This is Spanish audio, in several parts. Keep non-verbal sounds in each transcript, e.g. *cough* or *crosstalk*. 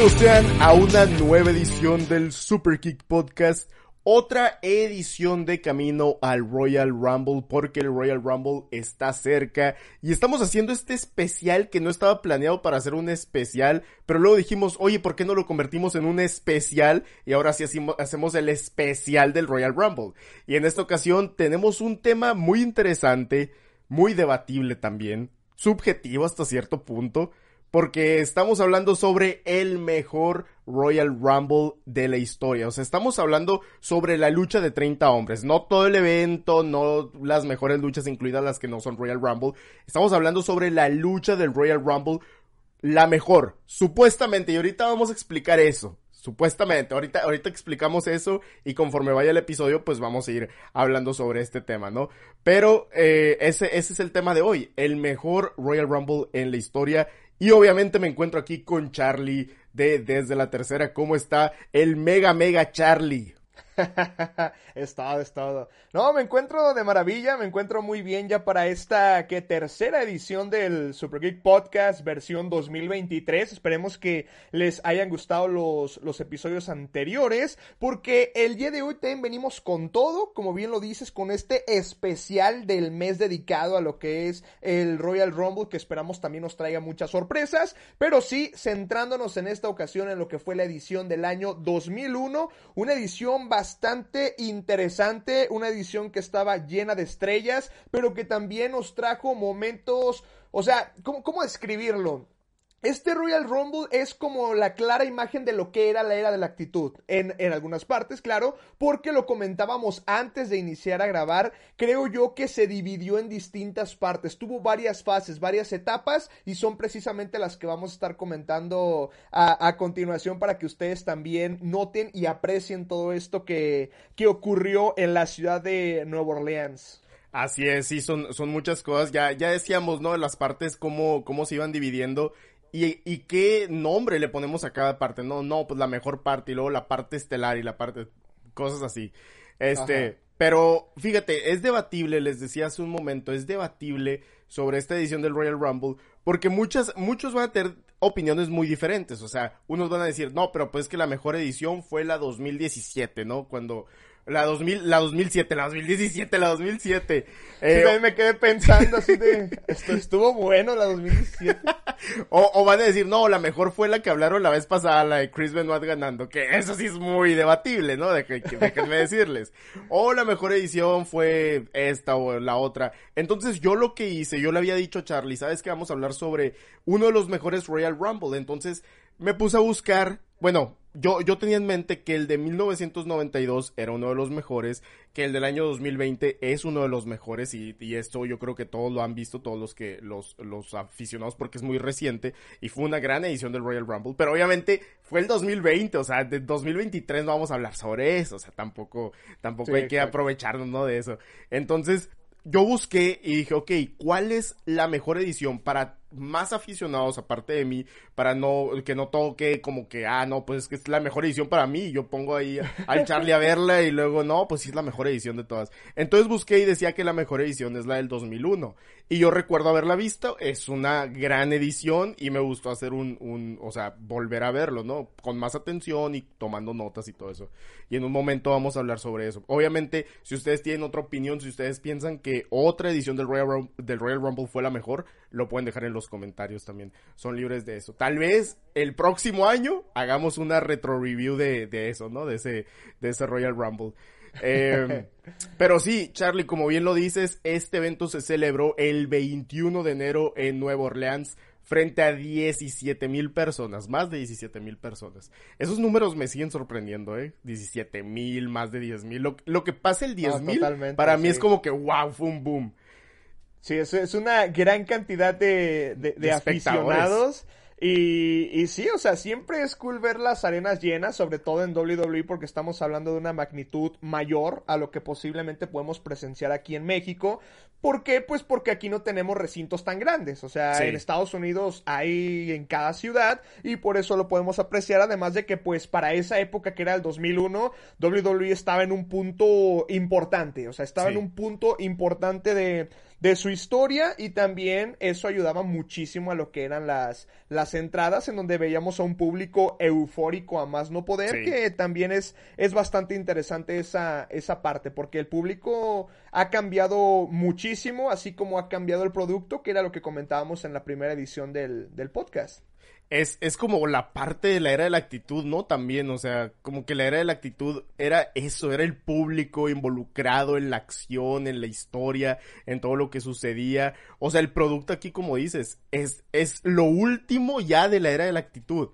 Bienvenidos sean a una nueva edición del Super Kick Podcast. Otra edición de camino al Royal Rumble porque el Royal Rumble está cerca y estamos haciendo este especial que no estaba planeado para hacer un especial, pero luego dijimos, oye, ¿por qué no lo convertimos en un especial? Y ahora sí hacemos el especial del Royal Rumble. Y en esta ocasión tenemos un tema muy interesante, muy debatible también, subjetivo hasta cierto punto, porque estamos hablando sobre el mejor Royal Rumble de la historia. O sea, estamos hablando sobre la lucha de 30 hombres. No todo el evento, no las mejores luchas, incluidas las que no son Royal Rumble. Estamos hablando sobre la lucha del Royal Rumble, la mejor, supuestamente. Y ahorita vamos a explicar eso. Supuestamente, ahorita, ahorita explicamos eso y conforme vaya el episodio, pues vamos a ir hablando sobre este tema, ¿no? Pero eh, ese, ese es el tema de hoy, el mejor Royal Rumble en la historia y obviamente me encuentro aquí con Charlie de Desde la Tercera. ¿Cómo está el mega mega Charlie? *laughs* es todo, es todo. No, me encuentro de maravilla, me encuentro muy bien ya para esta que tercera edición del Super Geek Podcast versión 2023. Esperemos que les hayan gustado los, los episodios anteriores, porque el día de hoy también venimos con todo, como bien lo dices, con este especial del mes dedicado a lo que es el Royal Rumble, que esperamos también nos traiga muchas sorpresas, pero sí centrándonos en esta ocasión en lo que fue la edición del año 2001, una edición bastante bastante interesante, una edición que estaba llena de estrellas, pero que también nos trajo momentos, o sea, ¿cómo, cómo describirlo? Este Royal Rumble es como la clara imagen de lo que era la era de la actitud. En, en, algunas partes, claro, porque lo comentábamos antes de iniciar a grabar. Creo yo que se dividió en distintas partes. Tuvo varias fases, varias etapas y son precisamente las que vamos a estar comentando a, a continuación para que ustedes también noten y aprecien todo esto que, que ocurrió en la ciudad de Nueva Orleans. Así es, sí, son, son muchas cosas. Ya, ya decíamos, ¿no? Las partes, cómo, cómo se iban dividiendo ¿Y, ¿Y qué nombre le ponemos a cada parte? No, no, pues la mejor parte y luego la parte estelar y la parte, cosas así. Este, pero fíjate, es debatible, les decía hace un momento, es debatible sobre esta edición del Royal Rumble, porque muchas, muchos van a tener opiniones muy diferentes, o sea, unos van a decir, no, pero pues que la mejor edición fue la 2017, ¿no? Cuando, la 2000, la 2007, la 2017, la 2007. Eh, me quedé pensando así de, *laughs* esto estuvo bueno la 2017. *laughs* o, o, van a decir, no, la mejor fue la que hablaron la vez pasada, la de Chris Benoit ganando, que eso sí es muy debatible, ¿no? De que, déjenme decirles. O la mejor edición fue esta o la otra. Entonces yo lo que hice, yo le había dicho a Charlie, ¿sabes que vamos a hablar sobre uno de los mejores Royal Rumble? Entonces me puse a buscar, bueno, yo, yo tenía en mente que el de 1992 era uno de los mejores, que el del año 2020 es uno de los mejores y, y, esto yo creo que todos lo han visto, todos los que los, los aficionados porque es muy reciente y fue una gran edición del Royal Rumble, pero obviamente fue el 2020, o sea, de 2023 no vamos a hablar sobre eso, o sea, tampoco, tampoco sí, hay que aprovecharnos, ¿no? De eso. Entonces, yo busqué y dije, ok, ¿cuál es la mejor edición para más aficionados aparte de mí para no que no toque como que ah no pues es que es la mejor edición para mí yo pongo ahí al Charlie a *laughs* verla y luego no pues sí es la mejor edición de todas. Entonces busqué y decía que la mejor edición es la del 2001 y yo recuerdo haberla visto es una gran edición y me gustó hacer un, un o sea volver a verlo no con más atención y tomando notas y todo eso. Y en un momento vamos a hablar sobre eso. Obviamente si ustedes tienen otra opinión si ustedes piensan que otra edición del Royal Rumble, del Royal Rumble fue la mejor lo pueden dejar en los comentarios también. Son libres de eso. Tal vez el próximo año hagamos una retro review de, de eso, ¿no? De ese, de ese Royal Rumble. Eh, *laughs* pero sí, Charlie, como bien lo dices, este evento se celebró el 21 de enero en Nueva Orleans frente a 17 mil personas, más de 17 mil personas. Esos números me siguen sorprendiendo, ¿eh? 17 mil, más de 10 mil. Lo, lo, que pasa el 10 mil, no, para mí es como que, wow, fue un boom. Sí, es, es una gran cantidad de, de, de, de aficionados. Y, y sí, o sea, siempre es cool ver las arenas llenas, sobre todo en WWE, porque estamos hablando de una magnitud mayor a lo que posiblemente podemos presenciar aquí en México. ¿Por qué? Pues porque aquí no tenemos recintos tan grandes. O sea, sí. en Estados Unidos hay en cada ciudad y por eso lo podemos apreciar. Además de que, pues, para esa época que era el 2001, WWE estaba en un punto importante. O sea, estaba sí. en un punto importante de de su historia y también eso ayudaba muchísimo a lo que eran las, las entradas en donde veíamos a un público eufórico a más no poder, que también es, es bastante interesante esa, esa parte, porque el público ha cambiado muchísimo, así como ha cambiado el producto, que era lo que comentábamos en la primera edición del, del podcast es, es como la parte de la era de la actitud, ¿no? También, o sea, como que la era de la actitud era eso, era el público involucrado en la acción, en la historia, en todo lo que sucedía. O sea, el producto aquí, como dices, es, es lo último ya de la era de la actitud.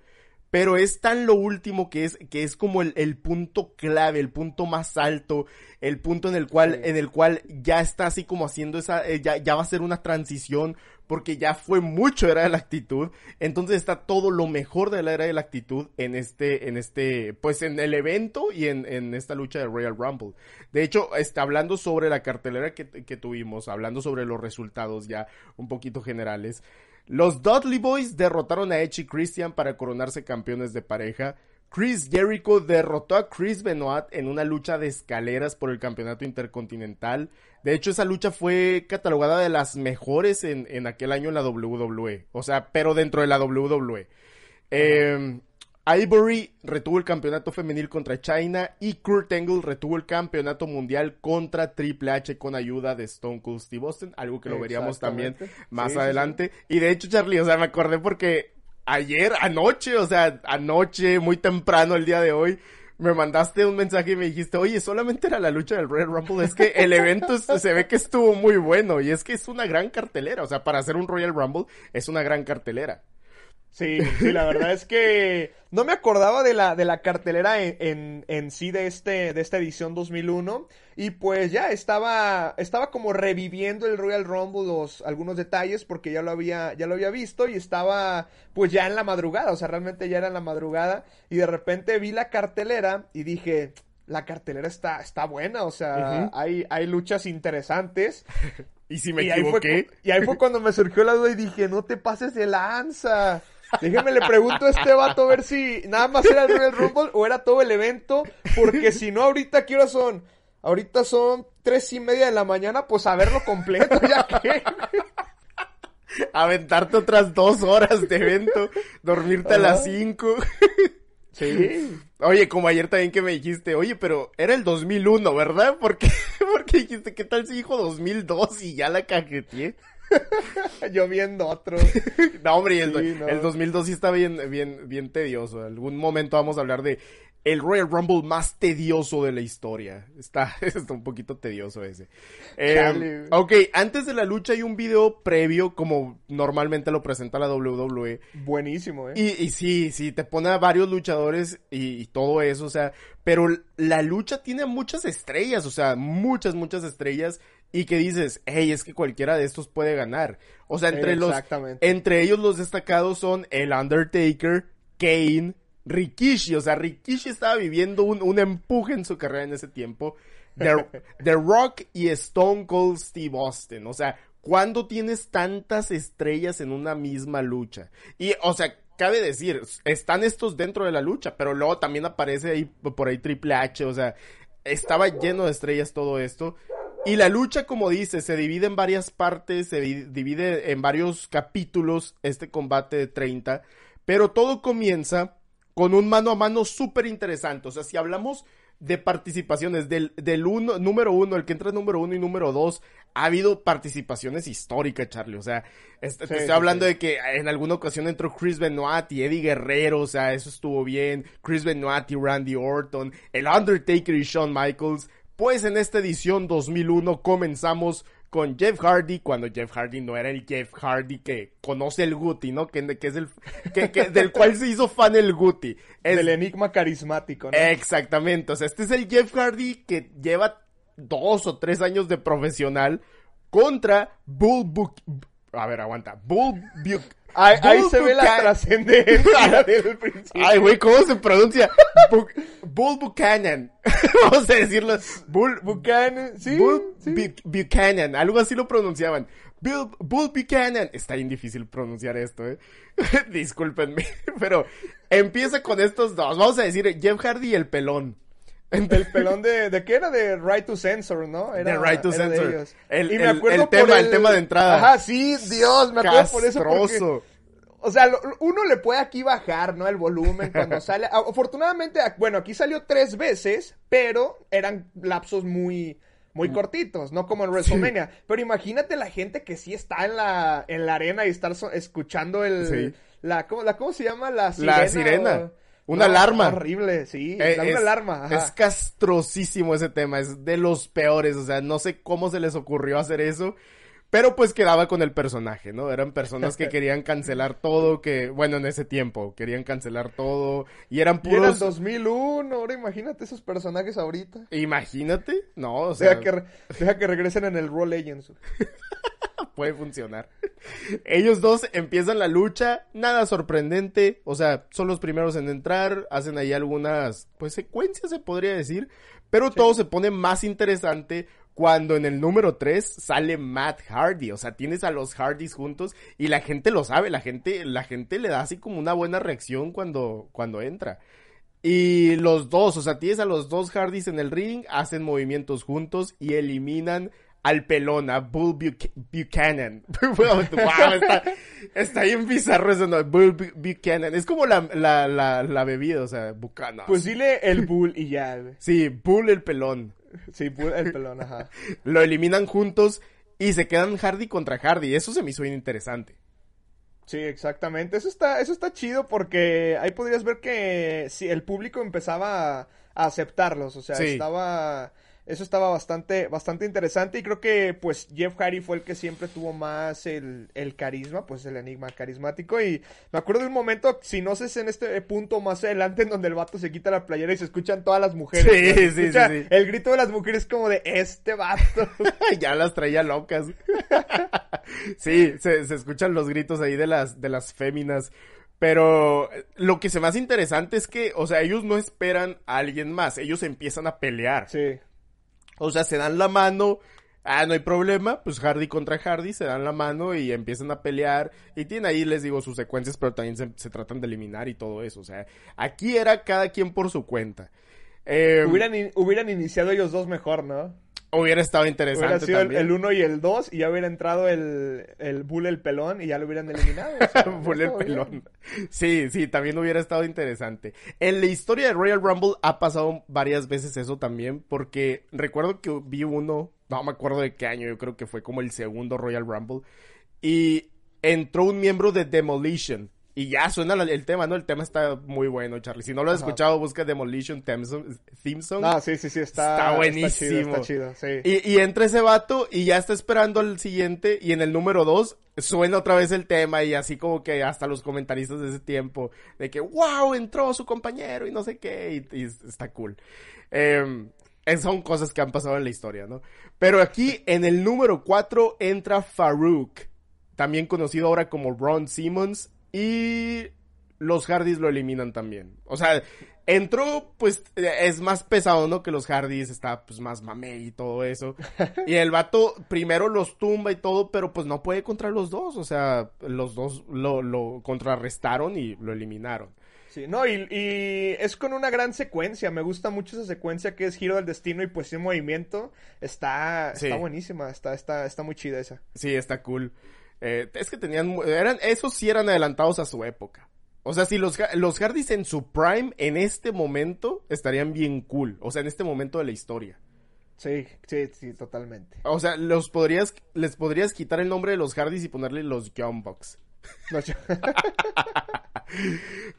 Pero es tan lo último que es, que es como el, el punto clave, el punto más alto, el punto en el cual, en el cual ya está así como haciendo esa, eh, ya, ya va a ser una transición porque ya fue mucho era de la actitud. Entonces está todo lo mejor de la era de la actitud en este, en este, pues en el evento y en, en esta lucha de Royal Rumble. De hecho, está hablando sobre la cartelera que, que tuvimos, hablando sobre los resultados ya un poquito generales. Los Dudley Boys derrotaron a Edge y Christian para coronarse campeones de pareja. Chris Jericho derrotó a Chris Benoit en una lucha de escaleras por el campeonato intercontinental. De hecho, esa lucha fue catalogada de las mejores en, en aquel año en la WWE. O sea, pero dentro de la WWE. Eh, Ivory retuvo el campeonato femenil contra China y Kurt Angle retuvo el campeonato mundial contra Triple H con ayuda de Stone Cold Steve Austin, algo que lo veríamos también más adelante. Y de hecho, Charlie, o sea, me acordé porque ayer, anoche, o sea, anoche, muy temprano el día de hoy, me mandaste un mensaje y me dijiste, oye, solamente era la lucha del Royal Rumble, es que el evento se ve que estuvo muy bueno y es que es una gran cartelera, o sea, para hacer un Royal Rumble es una gran cartelera. Sí, sí, la verdad es que no me acordaba de la, de la cartelera en, en, sí de, este, de esta edición 2001 y pues ya estaba, estaba como reviviendo el Royal Rumble los, algunos detalles porque ya lo había, ya lo había visto y estaba pues ya en la madrugada, o sea, realmente ya era en la madrugada y de repente vi la cartelera y dije, la cartelera está, está buena, o sea, hay, hay luchas interesantes. *laughs* ¿Y si me equivoqué? y ahí fue cuando me surgió la duda y dije, no te pases de lanza. Déjame le pregunto a este vato a ver si nada más era el Royal Rumble o era todo el evento. Porque si no, ahorita quiero son. Ahorita son tres y media de la mañana, pues a verlo completo, ya que. Aventarte otras dos horas de evento, dormirte a las cinco. Sí. Oye, como ayer también que me dijiste, oye, pero era el 2001, ¿verdad? Porque, *laughs* porque dijiste, ¿qué tal si dijo 2002 y ya la cajeteé? *laughs* Yo viendo otro. no, hombre, el, el 2002 sí está bien, bien, bien tedioso. En algún momento vamos a hablar de el Royal Rumble más tedioso de la historia. Está, *laughs* está un poquito tedioso ese. Eh, ok, antes de la lucha hay un video previo, como normalmente lo presenta la WWE. Buenísimo, eh. Y, y sí, sí, te pone a varios luchadores y, y, todo eso, o sea, pero la lucha tiene muchas estrellas, o sea, muchas, muchas estrellas y que dices, hey, es que cualquiera de estos puede ganar. O sea, entre los, entre ellos los destacados son el Undertaker, Kane, Rikishi. O sea, Rikishi estaba viviendo un, un empuje en su carrera en ese tiempo. The, *laughs* The Rock y Stone Cold Steve Austin. O sea, ¿cuándo tienes tantas estrellas en una misma lucha? Y, o sea, cabe decir, están estos dentro de la lucha, pero luego también aparece ahí por ahí Triple H, o sea, estaba lleno de estrellas todo esto. Y la lucha, como dice, se divide en varias partes, se divide en varios capítulos, este combate de 30, pero todo comienza con un mano a mano súper interesante. O sea, si hablamos de participaciones del, del uno, número uno, el que entra número uno y número dos, ha habido participaciones históricas, Charlie. O sea, este, te estoy hablando de que en alguna ocasión entró Chris Benoit y Eddie Guerrero, o sea, eso estuvo bien. Chris Benoit y Randy Orton, el Undertaker y Shawn Michaels. Pues en esta edición 2001 comenzamos con Jeff Hardy, cuando Jeff Hardy no era el Jeff Hardy que conoce el Guti, ¿no? Que, que es el, que, que, *laughs* del cual se hizo fan el Guti. Es, el enigma carismático, ¿no? Exactamente, o sea, este es el Jeff Hardy que lleva dos o tres años de profesional contra Bull a ver, aguanta, Bull Ahí, se ve la trascendencia *laughs* del principio. Ay, güey, ¿cómo se pronuncia? Bull Buchanan. *laughs* Vamos a decirlo. Bull Buchanan, sí. Bull Buchanan, algo así lo pronunciaban. Bull, Bull Buchanan. Está bien difícil pronunciar esto, eh. *laughs* Discúlpenme. Pero empieza con estos dos. Vamos a decir Jeff Hardy y el pelón. El pelón de, ¿de qué era? De Right to Censor, ¿no? Era, de Right to era de Censor. ellos. El, Y me el- acuerdo el tema, por el tema de entrada. Ajá, sí, Dios, me acuerdo por eso. porque- o sea, lo- uno le puede aquí bajar, ¿no? El volumen cuando *laughs* sale. Afortunadamente, bueno, aquí salió tres veces, pero eran lapsos muy, Mm. muy cortitos, no como en WrestleMania. Pero imagínate la gente que sí está en la, en la arena y estar so- escuchando el, Sí. la, ¿cómo, la, ¿cómo se llama? La sirena. La sirena. o- Una No, alarma. Horrible, sí. Eh, la- una alarma. ajá. es castrosísimo ese tema, es de los peores, o sea, no sé cómo se les ocurrió hacer eso, pero pues quedaba con el personaje, ¿no? Eran personas que *laughs* querían cancelar todo, que, bueno, en ese tiempo, querían cancelar todo, y eran Y era el puros, 2001, ahora imagínate esos personajes ahorita. imagínate, no, o sea, Deja que, re- deja que regresen en el Raw Legends. *laughs* puede funcionar. Ellos dos empiezan la lucha, nada sorprendente, o sea, son los primeros en entrar, hacen ahí algunas, pues secuencias se podría decir, pero todo se pone más interesante cuando en el número 3 sale Matt Hardy, o sea, tienes a los Hardys juntos y la gente lo sabe, la gente, la gente le da así como una buena reacción cuando, cuando entra. Y los dos, o sea, tienes a los dos Hardys en el ring, hacen movimientos juntos y eliminan al pelón, a Bull Buch- Buchanan. *laughs* wow, está, está bien bizarro eso, ¿no? Bull Bu- Buchanan. Es como la, la, la, la bebida, o sea, Buchanan. Pues dile el Bull y ya, güey. Sí, Bull el pelón. Sí, Bull, el pelón, ajá. *laughs* Lo eliminan juntos y se quedan Hardy contra Hardy. Eso se me hizo bien interesante. Sí, exactamente. Eso está, eso está chido porque ahí podrías ver que sí, el público empezaba a, a aceptarlos. O sea, Sí. estaba. Eso estaba bastante, bastante interesante. Y creo que pues Jeff Hardy fue el que siempre tuvo más el, el carisma, pues el enigma carismático. Y me acuerdo de un momento, si no sé en este punto más adelante, en donde el vato se quita la playera y se escuchan todas las mujeres. Sí, sí, escucha sí, sí. El grito de las mujeres como de este vato. *laughs* *laughs* ya las traía locas. *laughs* sí, se, se escuchan los gritos ahí de las, de las féminas. Pero lo que se hace interesante es que, o sea, ellos no esperan a alguien más, ellos empiezan a pelear. Sí. O sea, se dan la mano, ah, no hay problema, pues Hardy contra Hardy, se dan la mano y empiezan a pelear. Y tienen ahí, les digo, sus secuencias, pero también se, tratan de eliminar y todo eso. O sea, aquí era cada quien por su cuenta. Eh, Hubieran, hubieran iniciado ellos dos mejor, ¿no? Hubiera estado interesante Hubiera sido el, también. el 1 y el 2 y ya hubiera entrado el, el Bull el pelón y ya lo hubieran eliminado. o sea, *laughs* Bull el bien. pelón. Sí, sí, también hubiera estado interesante. En la historia de Royal Rumble ha pasado varias veces eso también, porque recuerdo que vi uno, no me acuerdo de qué año, yo creo que fue como el segundo Royal Rumble, y entró un miembro de Demolition. Y ya suena el tema, ¿no? El tema está muy bueno, Charlie. Si no lo has Ajá. escuchado, busca Demolition Theme Song. No, sí, sí, sí, está, Está buenísimo. Está chido, sí. Y, y entra ese vato y ya está esperando al siguiente y en el número dos suena otra vez el tema y así como que hasta los comentaristas de ese tiempo de que wow, entró su compañero y no sé qué y, y está cool. Eh, es- son cosas que han pasado en la historia, ¿no? Pero aquí en el número cuatro entra Farouk, también conocido ahora como Ron Simmons y los Hardys lo eliminan también. O sea, entró, pues, es más pesado, ¿no? Que los Hardys, está, pues, más mamey y todo eso. *laughs* Y el vato primero los tumba y todo, pero pues no puede contra los dos. O sea, los dos lo, lo contrarrestaron y lo eliminaron. Sí, no, y, y es con una gran secuencia. Me gusta mucho esa secuencia que es Giro del Destino y pues ese movimiento. Está, Sí. está buenísima, está, está, está muy chida esa. Sí, está cool. Eh, es que tenían, eran, esos sí eran adelantados a su época. O sea, si los, los Hardys en su prime, en este momento, estarían bien cool. O sea, en este momento de la historia. Sí, sí, sí, totalmente. O sea, los podrías, les podrías quitar el nombre de los Hardys y ponerle los Young Bucks. *laughs*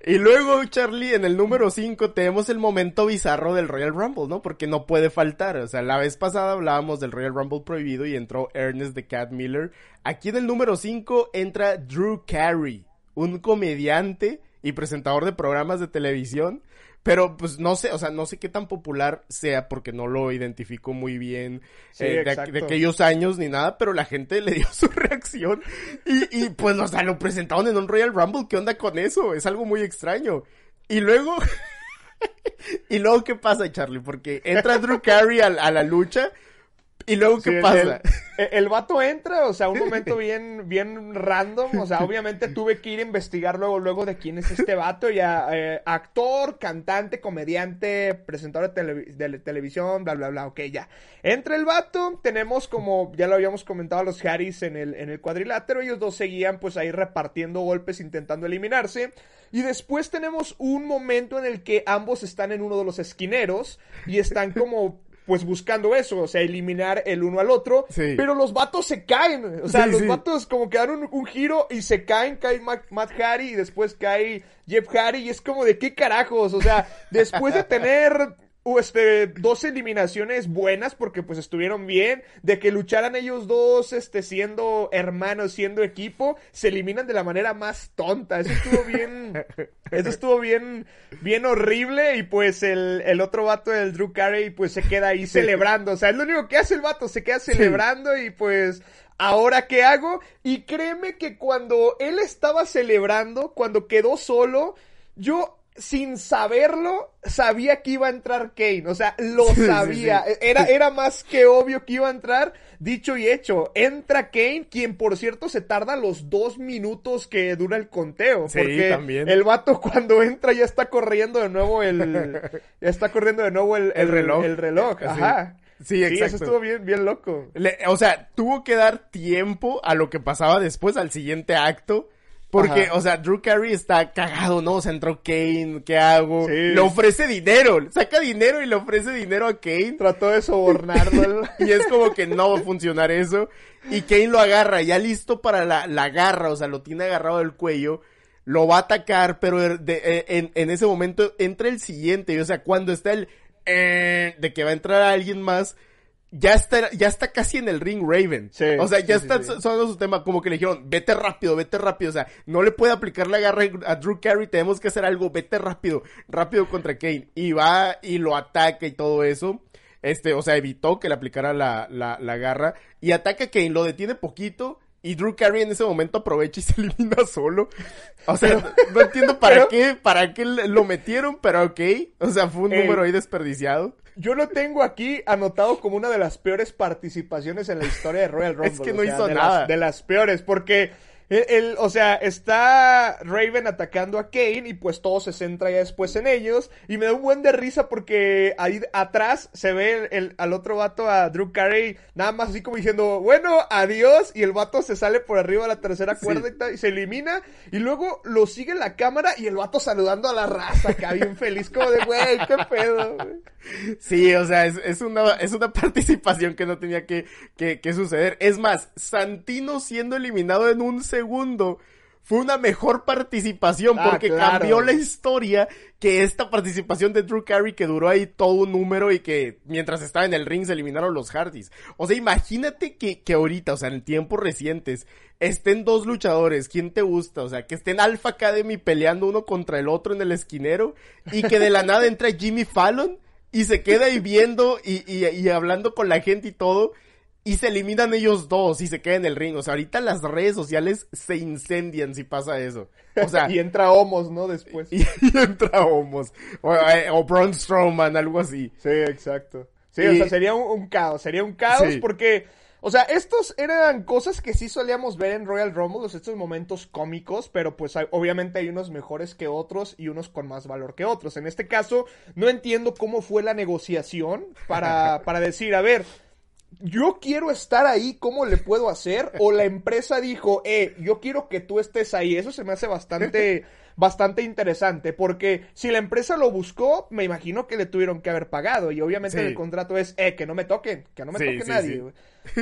Y luego, Charlie, en el número 5 tenemos el momento bizarro del Royal Rumble, ¿no? Porque no puede faltar. O sea, la vez pasada hablábamos del Royal Rumble prohibido y entró Ernest the Cat Miller. Aquí en el número 5 entra Drew Carey, un comediante y presentador de programas de televisión. Pero pues no sé, o sea, no sé qué tan popular sea porque no lo identifico muy bien Sí, eh, de aquellos años ni nada, pero la gente le dio *laughs* su reacción y, y pues, o sea, lo presentaron en un Royal Rumble, ¿qué onda con eso? Es algo muy extraño. Y luego, *laughs* y luego, ¿qué pasa, Charlie? Porque entra Drew Carey a, a la lucha y luego, ¿qué Sí, pasa? el- el vato entra, o sea, un momento *laughs* bien, bien random, o sea, obviamente tuve que ir a investigar luego, luego de quién es este vato, ya, eh, actor, cantante, comediante, presentador de, televisión, bla, bla, bla, ok, ya. Entra el vato, tenemos como, ya lo habíamos comentado a los Harris en el, en el cuadrilátero, ellos dos seguían pues ahí repartiendo golpes, intentando eliminarse, y después tenemos un momento en el que ambos están en uno de los esquineros, y están como pues buscando eso, o sea, eliminar el uno al otro, pero los vatos se caen, o sea, los vatos como que dan un, giro y se caen, cae Matt, Harry y después cae Jeff Harry y es como de qué carajos, o sea, después de tener este, dos eliminaciones buenas porque pues estuvieron bien, de que lucharan ellos dos, este, siendo hermanos, siendo equipo, se eliminan de la manera más tonta, eso estuvo bien, *laughs* eso estuvo bien, bien horrible y pues el, el otro vato del Drew Carey pues se queda ahí celebrando, o sea, es lo único que hace el vato, se queda celebrando y pues ¿ahora qué hago? Y créeme que cuando él estaba celebrando, cuando quedó solo, yo sin saberlo, sabía que iba a entrar Kane. O sea, lo sabía. Era, era más que obvio que iba a entrar. Dicho y hecho, entra Kane, quien por cierto se tarda los dos minutos que dura el conteo. porque el vato cuando entra ya está corriendo de nuevo el. *laughs* ya está corriendo de nuevo el, reloj. El reloj, ajá. Sí, exacto. eso estuvo bien, bien loco. o sea, tuvo que dar tiempo a lo que pasaba después, al siguiente acto porque, o sea, Drew Carey está cagado, ¿no? O sea, entró Kane, ¿qué hago? Le ofrece dinero, saca dinero y le ofrece dinero a Kane. Trató de sobornarlo. *laughs* y es como que no va a funcionar eso. Y Kane lo agarra, ya listo para la, la garra, o sea, lo tiene agarrado del cuello. Lo va a atacar, pero de, en, en, ese momento entra el siguiente. o sea, cuando está el... Eh, de que va a entrar alguien más ya está, ya está casi en el ring Raven. o sea, ya está sonando su tema, como que le dijeron, vete rápido, vete rápido. O sea, no le puede aplicar la garra a Drew Carey, tenemos que hacer algo, vete rápido, rápido contra Kane. Y va y lo ataca y todo eso. Este, o sea, evitó que le aplicara la, la, la garra. Y ataca a Kane, lo detiene poquito. Y Drew Carey en ese momento aprovecha y se *laughs* elimina solo. O sea, no, entiendo para qué, para qué lo metieron, pero ok. O sea, fue un número ahí desperdiciado. Yo lo tengo aquí anotado como una de las peores participaciones en la historia de Royal Rumble. *laughs* es que no hizo nada. de las peores, porque el, o sea, está Raven atacando a Kane y pues todo se centra ya después en ellos. Y me da un buen de risa porque ahí atrás se ve el, al otro vato, a Drew Carey, nada más así como diciendo, bueno, adiós. Y el vato se sale por arriba de la tercera cuerda y, se elimina. Y luego lo sigue la cámara y el vato saludando a la raza acá bien feliz, como de, güey, qué pedo. Sí, o sea, es, es, una, es una *laughs* participación que no tenía que, que, que suceder. Es más, Santino siendo eliminado en un segundo fue una mejor participación ah, porque cambió la historia que esta participación de Drew Carey que duró ahí todo un número y que mientras estaba en el ring se eliminaron los Hardys. O sea, imagínate que, que ahorita, o sea, en tiempos recientes, estén dos luchadores, ¿quién te gusta? O sea, que estén Alpha Academy peleando uno contra el otro en el esquinero y que de la nada entra Jimmy Fallon y se queda ahí viendo y, y, y hablando con la gente y todo y se eliminan ellos dos y se quedan en el ring. O sea, ahorita las redes sociales se incendian si pasa eso. O sea. *laughs* y entra Homos, ¿no? Después. *laughs* Y, entra Homos. O, eh, o, Braun Strowman, algo así. Sí, exacto. Sí, o sea, sería un, caos. Sería un caos porque. O sea, estos eran cosas que sí solíamos ver en Royal Rumble, estos momentos cómicos, pero pues obviamente hay unos mejores que otros y unos con más valor que otros. En este caso, no entiendo cómo fue la negociación para, *laughs* para decir, a ver, yo quiero estar ahí, ¿cómo le puedo hacer? O la *laughs* empresa dijo, eh, yo quiero que tú estés ahí. Eso se me hace bastante, *laughs* bastante interesante, porque si la empresa lo buscó, me imagino que le tuvieron que haber pagado. Y obviamente el contrato es, eh, que no me toquen, que no me toque nadie.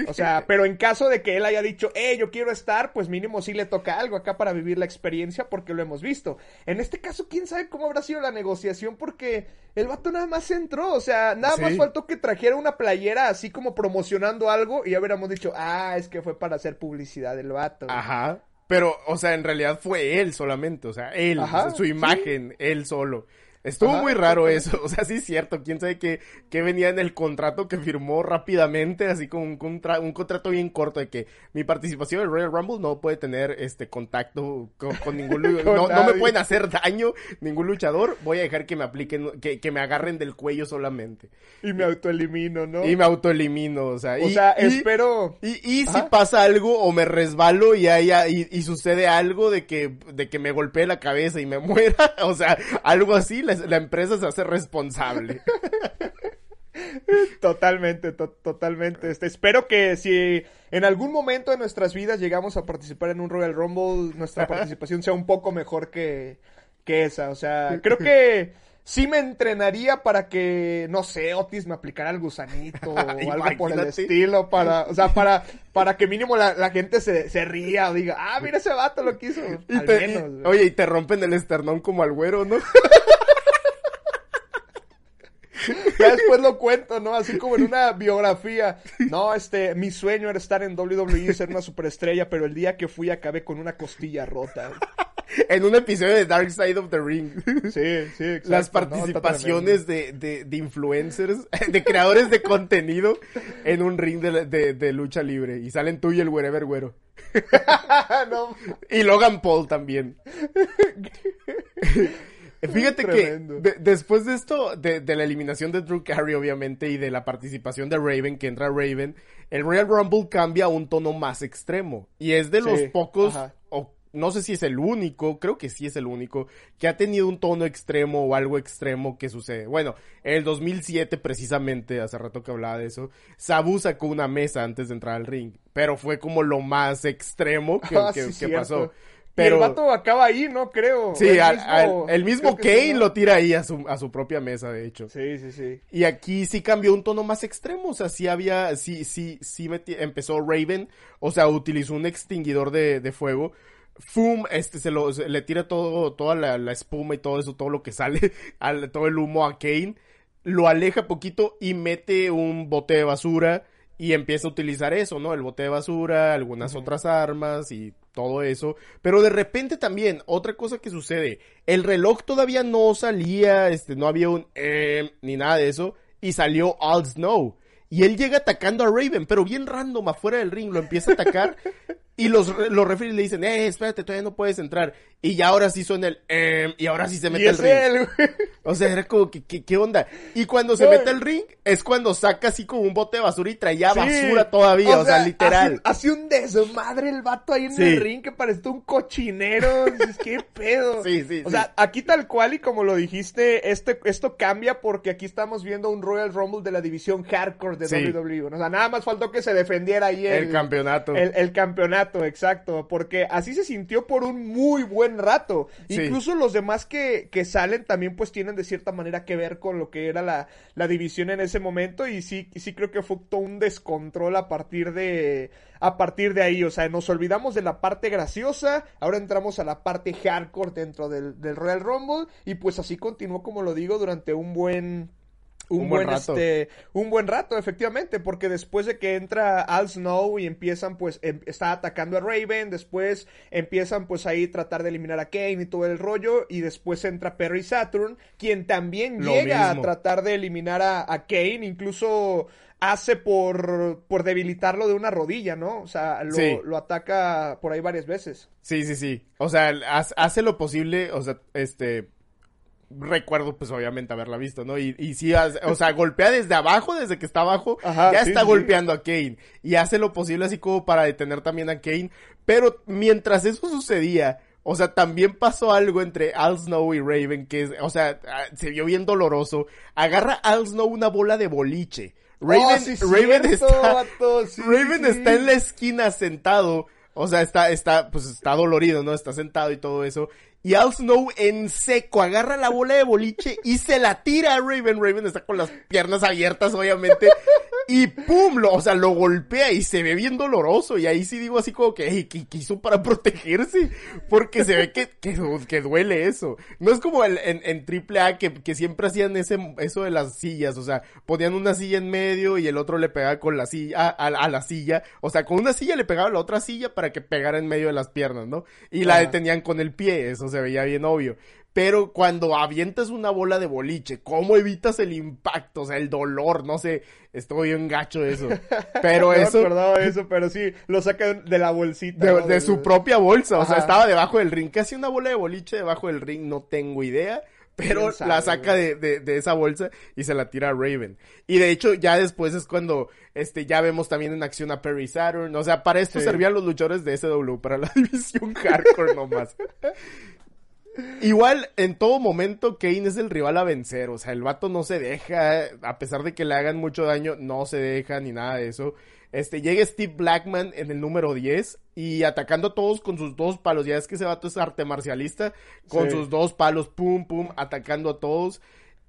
O sea, *laughs* pero en caso de que él haya dicho, eh, yo quiero estar, pues mínimo sí le toca algo acá para vivir la experiencia porque lo hemos visto. En este caso, quién sabe cómo habrá sido la negociación porque el vato nada más entró, o sea, nada más faltó que trajera una playera así como promocionando algo y ya hubiéramos dicho, ah, es que fue para hacer publicidad del vato. Ajá. Pero, o sea, en realidad fue él solamente, o sea, él, su imagen, él solo. Estuvo Ajá, muy raro eso, *laughs* o sea, sí es cierto, quién sabe qué, qué venía en el contrato que firmó rápidamente, así como un, contra- un contrato bien corto de que mi participación en el Royal Rumble no puede tener este contacto con, con ningún *laughs* Con no, no me pueden hacer daño ningún luchador, voy a dejar que me apliquen, que, que me agarren del cuello solamente. Y me autoelimino, ¿no? Y me autoelimino, o sea, O y- sea, y- espero... y, y si pasa algo o me resbalo y, haya, y, y sucede algo de que, de que me golpee la cabeza y me *laughs* muera, o sea, algo así, la, la empresa se hace responsable. *laughs* Totalmente, to- totalmente. Este, espero que si en algún momento de nuestras vidas llegamos a participar en un Royal Rumble, nuestra *laughs* participación sea un poco mejor que, que esa. O sea, creo que sí me entrenaría para que, no sé, Otis me aplicara el gusanito *laughs* o algo por el estilo, para, o sea, para, para que mínimo la, la gente se, se ría o diga, ah, mira ese vato lo que hizo. Y Al te- y- menos, güey. oye, y te rompen el esternón como al güero, ¿no? *laughs* Ya después lo cuento, ¿no? Así como en una biografía. No, este, mi sueño era estar en WWE, ser una superestrella, pero el día que fui acabé con una costilla rota. en un episodio de Dark Side of the Ring. Sí, sí, exacto. Las participaciones de, de, de influencers, *laughs* de creadores de contenido en un ring de, de- de lucha libre. Y salen tú y el Wherever Güero. *laughs* no, Y Logan Paul también. *laughs* Fíjate que de- después de esto, de, de la eliminación de Drew Carey, obviamente, y de la participación de Raven, que entra Raven, el Royal Rumble cambia a un tono más extremo. Y es de los pocos, ajá. o no sé si es el único, creo que sí es el único, que ha tenido un tono extremo o algo extremo que sucede. Bueno, en el 2007 precisamente, hace rato que hablaba de eso, Sabu sacó una mesa antes de entrar al ring, pero fue como lo más extremo que, *laughs* Ah, que- sí, que cierto. Pero... El vato acaba ahí, ¿no? Creo. Sí, El al- mismo- al- el Kane lo tira ahí a su, a su propia mesa, de hecho. Sí, sí, sí. Y aquí sí cambió un tono más extremo, o sea, sí había, sí, sí, sí meti- empezó Raven, o sea, utilizó un extinguidor de, de fuego. Fum, este se lo, se- le tira todo, toda la, la espuma y todo eso, todo lo que sale, *laughs* al, todo el humo a Kane, lo aleja poquito y mete un bote de basura y empieza a utilizar eso, ¿no? El bote de basura, algunas otras armas y todo eso. Pero de repente también, otra cosa que sucede, el reloj todavía no salía, este, no había un eh, ni nada de eso, y salió All Snow. Y él llega atacando a Raven, pero bien random, afuera del ring, lo empieza a atacar. *laughs* y los, los referees le dicen, eh, espérate, todavía no puedes entrar. Y ya ahora sí suena el, eh, y ahora sí se mete es ring. él. O sea, era como que, que- ¿qué onda? Y cuando se No. mete al ring, es cuando saca así como un bote de basura y traía Sí. basura todavía, o sea, literal. Hace, un desmadre el vato ahí en Sí. el ring que parecía un cochinero. *laughs* Dices, ¿Qué pedo? Sí, sí, O sí. sea, aquí tal cual y como lo dijiste, este, esto cambia porque aquí estamos viendo un Royal Rumble de la división hardcore de. WWE. O sea, nada más faltó que se defendiera ahí el, El campeonato. El, el campeonato, exacto. Porque así se sintió por un muy buen rato. Sí. Incluso los demás que, que salen también pues tienen de cierta manera que ver con lo que era la, la división en ese momento. Y sí, sí creo que fue todo un descontrol a partir de. A partir de ahí. O sea, nos olvidamos de la parte graciosa. Ahora entramos a la parte hardcore dentro del, del Royal Rumble. Y pues así continuó, como lo digo, durante un buen. Un, Un buen, buen rato. este un buen rato, efectivamente, porque después de que entra Al Snow y empiezan pues em- está atacando a Raven, después empiezan pues ahí tratar de eliminar a Kane y todo el rollo y después entra Perry Saturn, quien también Lo llega mismo. a tratar de eliminar a, a Kane, incluso hace por por debilitarlo de una rodilla, ¿no? O sea, lo, Sí. lo ataca por ahí varias veces. Sí, sí, sí. O sea, hace lo posible, o sea, este, recuerdo pues obviamente haberla visto, ¿no? Y, y sí, o sea, golpea desde abajo, desde que está abajo, Ajá, ya sí, está sí. golpeando a Kane. Y hace lo posible así como para detener también a Kane. Pero mientras eso sucedía, o sea, también pasó algo entre Al Snow y Raven, que es, o sea, ah, se vio bien doloroso. Agarra Al Snow una bola de boliche. Raven, Oh, sí, Raven cierto, está, vato, Raven está en la esquina sentado. O sea, está, está, pues está dolorido, ¿no? Está sentado y todo eso. Y Al Snow en seco agarra la bola de boliche y se la tira a Raven. Raven está con las piernas abiertas, obviamente. Y pum, lo, o sea, lo golpea y se ve bien doloroso. Y ahí sí digo así como que, ¿qué, hizo para *laughs* protegerse? Porque se ve que, que, que duele eso. No es como el- en, en AAA que, que siempre hacían ese, eso de las sillas. O sea, ponían una silla en medio y el otro le pegaba con la silla, a, a- a la silla. O sea, con una silla le pegaba a la otra silla para que pegara en medio de las piernas, ¿no? Y la detenían con el pie. Eso se veía bien obvio. Pero cuando avientas una bola de boliche, ¿cómo evitas el impacto? O sea, el dolor, no sé, estoy bien gacho eso. *laughs* Pero No me eso... acordaba de eso, pero sí, lo saca de la bolsita. De, ¿no? su propia bolsa, o sea, estaba debajo del ring. ¿Qué hacía una bola de boliche debajo del ring? No tengo idea. Pero ¿Quién sabe, la saca de, de, de esa bolsa y se la tira a Raven. Y de hecho, ya después es cuando este ya vemos también en acción a Perry Saturn. O sea, para esto Sí. servían los luchadores de SW, para la *laughs* división hardcore nomás. Igual, en todo momento, Kane es el rival a vencer. O sea, el vato no se deja, a pesar de que le hagan mucho daño, no se deja ni nada de eso. Este, llega Steve Blackman en el número 10 y atacando a todos con sus dos palos. Ya es que ese vato es arte marcialista. Con Sí. sus dos palos, pum, pum, atacando a todos.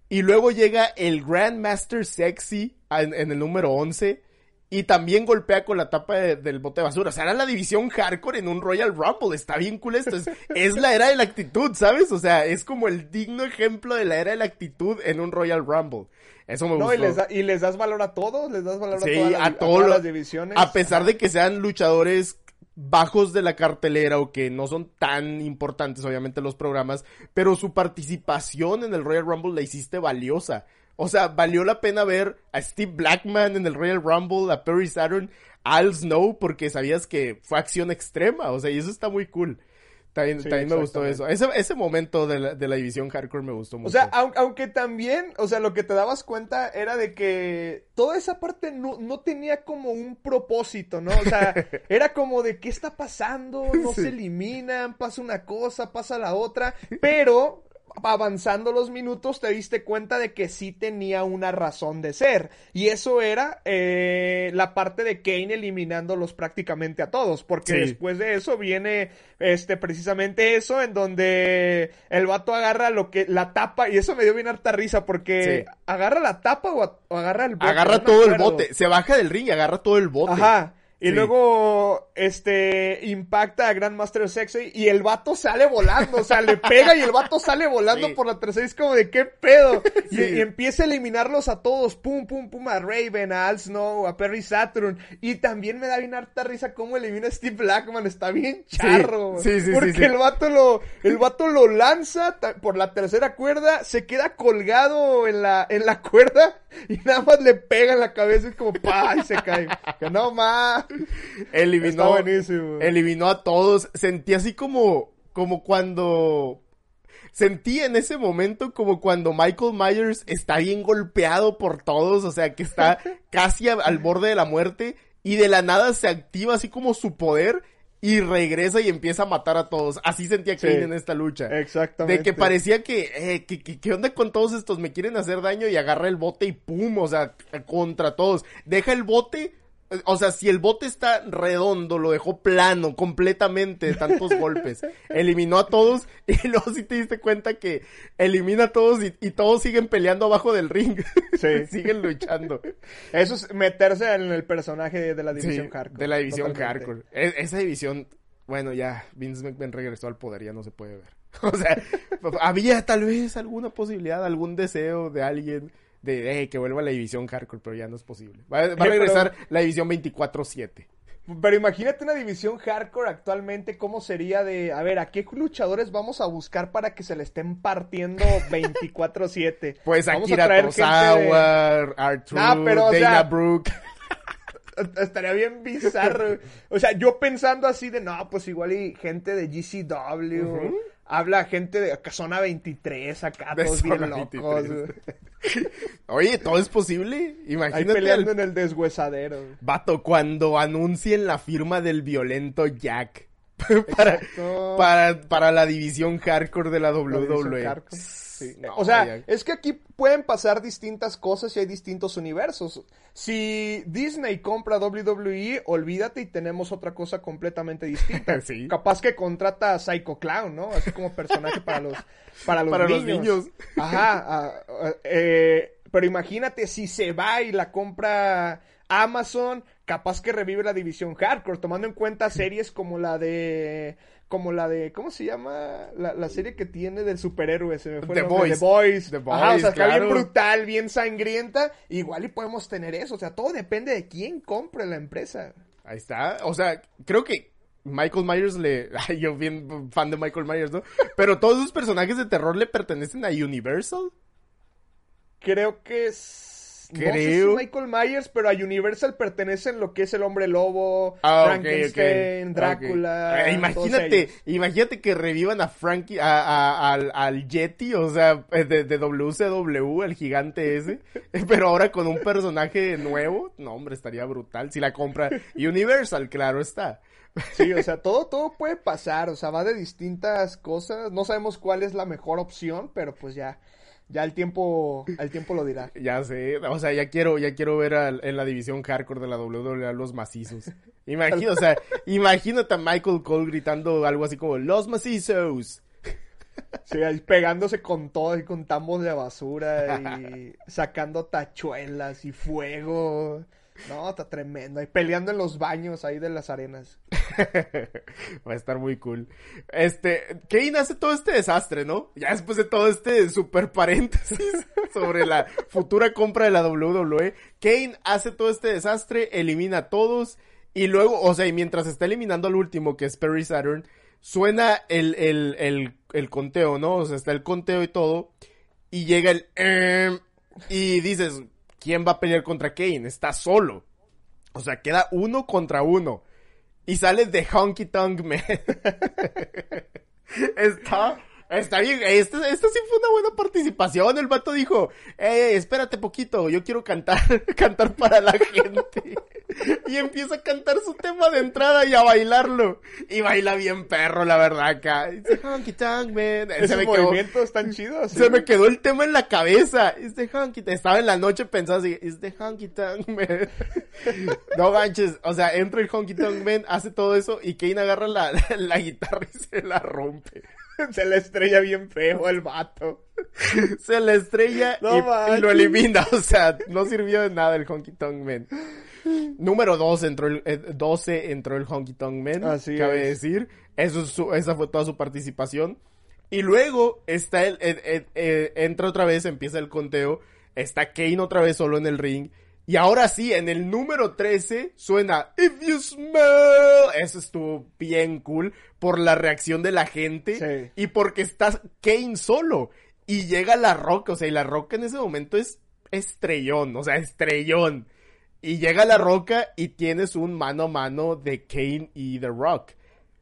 Y luego llega el Grandmaster Sexy en, en el número 11. Y también golpea con la tapa de- del bote de basura. O sea, era la división hardcore en un Royal Rumble. Está bien cool esto. Es, *laughs* es la era de la actitud, ¿sabes? O sea, es como el digno ejemplo de la era de la actitud en un Royal Rumble. Eso me No, gustó. y les, da- y les das valor a todos, les das valor Sí, a todas las, a a todas las divisiones. A pesar de que sean luchadores bajos de la cartelera o que no son tan importantes, obviamente, los programas, pero su participación en el Royal Rumble la hiciste valiosa. O sea, valió la pena ver a Steve Blackman en el Royal Rumble, a Perry Saturn, a Al Snow, porque sabías que fue acción extrema. O sea, y eso está muy cool. También, Sí, también me gustó eso. Ese, ese momento de la, de la división hardcore me gustó mucho. O sea, aun- aunque también, o sea, lo que te dabas cuenta era de que toda esa parte no, no tenía como un propósito, ¿no? O sea, *laughs* era como de qué está pasando, no Sí. se eliminan, pasa una cosa, pasa la otra, pero avanzando los minutos te diste cuenta de que sí tenía una razón de ser. Y eso era eh, la parte de Kane eliminándolos prácticamente a todos, porque Sí. después de eso viene este precisamente eso en donde el vato agarra lo que la tapa y eso me dio bien harta risa porque Sí. agarra la tapa o, a- o agarra el bote. agarra no todo el bote. Se baja del ring y agarra todo el bote. Ajá. Y Sí. luego, este, impacta a Grandmaster Sexy y el vato sale volando, o sea, le pega y el vato sale volando Sí. por la tercera, es como de qué pedo. *laughs* Y, Sí. y empieza a eliminarlos a todos, pum, pum, pum, a Raven, a Al Snow, a Perry Saturn. Y también me da bien harta risa cómo elimina a Steve Blackman, está bien charro. Sí, sí, sí, Porque el vato lo, el vato lo lanza por la tercera cuerda, se queda colgado en la, en la cuerda y nada más le pega en la cabeza y es como pa y se cae. Que no más. *laughs* eliminó, Está buenísimo. eliminó a todos. Sentí así como, como cuando, sentí en ese momento como cuando Michael Myers está bien golpeado por todos, o sea, que está *laughs* casi a- al borde de la muerte y de la nada se activa así como su poder y regresa y empieza a matar a todos. Así sentía Sí. Kane en esta lucha. Exactamente. De que parecía que, eh, que, que- ¿qué onda con todos estos? Me quieren hacer daño y agarra el bote y pum, o sea, contra todos. Deja el bote, o sea, si el bote está redondo, lo dejó plano completamente de tantos *laughs* golpes. Eliminó a todos y *laughs* luego sí te diste cuenta que elimina a todos y, y todos siguen peleando abajo del ring. *laughs* Sí. siguen luchando. Eso es meterse en el personaje de, de la división Sí, hardcore. De la división totalmente. hardcore. E- esa división, bueno, ya, Vince McMahon regresó al poder, ya no se puede ver. O sea, había tal vez alguna posibilidad, algún deseo de alguien de que vuelva a la división hardcore, pero ya no es posible. Va, va a pero- regresar la división 24-7. Pero imagínate una división hardcore actualmente, ¿cómo sería de, a ver, a qué luchadores vamos a buscar para que se le estén partiendo *laughs* 24/7? Pues Vamos a Akira traer gente de- Tozawa, Nah, pero, o Dana sea- Brooke. *laughs* Estaría bien bizarro. O sea, yo pensando así de, no, pues igual y gente de GCW. Habla gente de Zona 23, acá De todos bien locos. 23. *laughs* Oye, todo es posible. Ahí Imagínate peleando al en el deshuesadero. vato cuando anuncien la firma del violento Jack. *laughs* para, para, para la división hardcore de la La WWE. Sí. No, o sea, es que aquí pueden pasar distintas cosas y hay distintos universos. Si Disney compra WWE, olvídate y tenemos otra cosa completamente distinta. *laughs* Sí. Capaz que contrata a Psycho Clown, ¿no? Así como personaje para los para los Para los niños. Ajá. eh, pero imagínate si se va y la compra Amazon, capaz que revive la división hardcore, tomando en cuenta series como la de como la de, ¿cómo se llama? La, la serie que tiene del superhéroe, se me fue The Boys. The Boys. The Ajá, o Boys, sea, está bien claro. brutal, bien sangrienta, igual y podemos tener eso, o sea, todo depende de quién compre la empresa. Ahí está. O sea, creo que Michael Myers le... *laughs* Yo bien fan de Michael Myers, ¿no? Pero todos esos personajes de terror le pertenecen a Universal. Creo que es... No sé si Creo. Michael Myers, pero a Universal pertenecen lo que es el Hombre Lobo, Ah, Frankenstein, Drácula. Eh, imagínate, imagínate que revivan a Frankie, a, a- al, al Yeti, o sea, eh, de, de WCW, el gigante ese, *laughs* pero ahora con un personaje nuevo, no hombre, estaría brutal. Si la compra Universal, claro está. Sí, o sea, todo, todo puede pasar, o sea, va de distintas cosas. No sabemos cuál es la mejor opción, pero pues ya, ya el tiempo, el tiempo lo dirá. Ya sé, o sea, ya quiero, ya quiero ver al- en la división hardcore de la WWE a los macizos. Imagino, o sea, imagínate a Michael Cole gritando algo así como los macizos. Sí, ahí pegándose con todo y con tambos de basura y sacando tachuelas y fuego. No, está tremendo. Y peleando en los baños ahí de las arenas. *laughs* Va a estar muy cool. Este, Kane hace todo este desastre, ¿no? Ya después de todo este super paréntesis *laughs* sobre la futura compra de la WWE, Kane hace todo este desastre, elimina a todos y luego, o sea, y mientras está eliminando al último, que es Perry Saturn, suena el, el, el, el conteo, ¿no? O sea, está el conteo y todo y llega el... em, y dices, ¿quién va a pelear contra Kane? Está solo. O sea, queda uno contra uno. Y sale de Honky Tonk Man. *laughs* está, está bien. Esta, esta sí fue una buena participación. El vato dijo, eh, espérate poquito, yo quiero cantar, *laughs* cantar para la gente. Y empieza a cantar su tema de entrada y a bailarlo. Y baila bien perro, la verdad, acá. Dice, Honky Tonk Man. Se Esos me quedó- movimientos están chidos. ¿sí? se me quedó el tema en la cabeza. Es de honky tonk. Estaba en la noche pensando así, es de honky tonk man. *laughs* no manches, o sea, entra el honky tonk man, hace todo eso y Kane agarra la, *laughs* la guitarra y se la rompe. *laughs* Se le estrella bien feo el vato. *laughs* Se la estrella No y- lo elimina. O sea, no sirvió de nada el honky tonk man. Número 2 entró el, eh, 12 entró el honky tonk man. Así cabe es. decir. Eso es su- esa fue toda su participación. Y luego está el, eh, entra otra vez, empieza el conteo. Está Kane otra vez solo en el ring. Y ahora sí, en el número 13 suena If You Smell. Eso estuvo bien cool por la reacción de la gente Sí. y porque está Kane solo. Y llega la Roca, o sea, y la Roca en ese momento es estrellón, o sea, estrellón. Y llega la Roca y tienes un mano a mano de Kane y The Rock.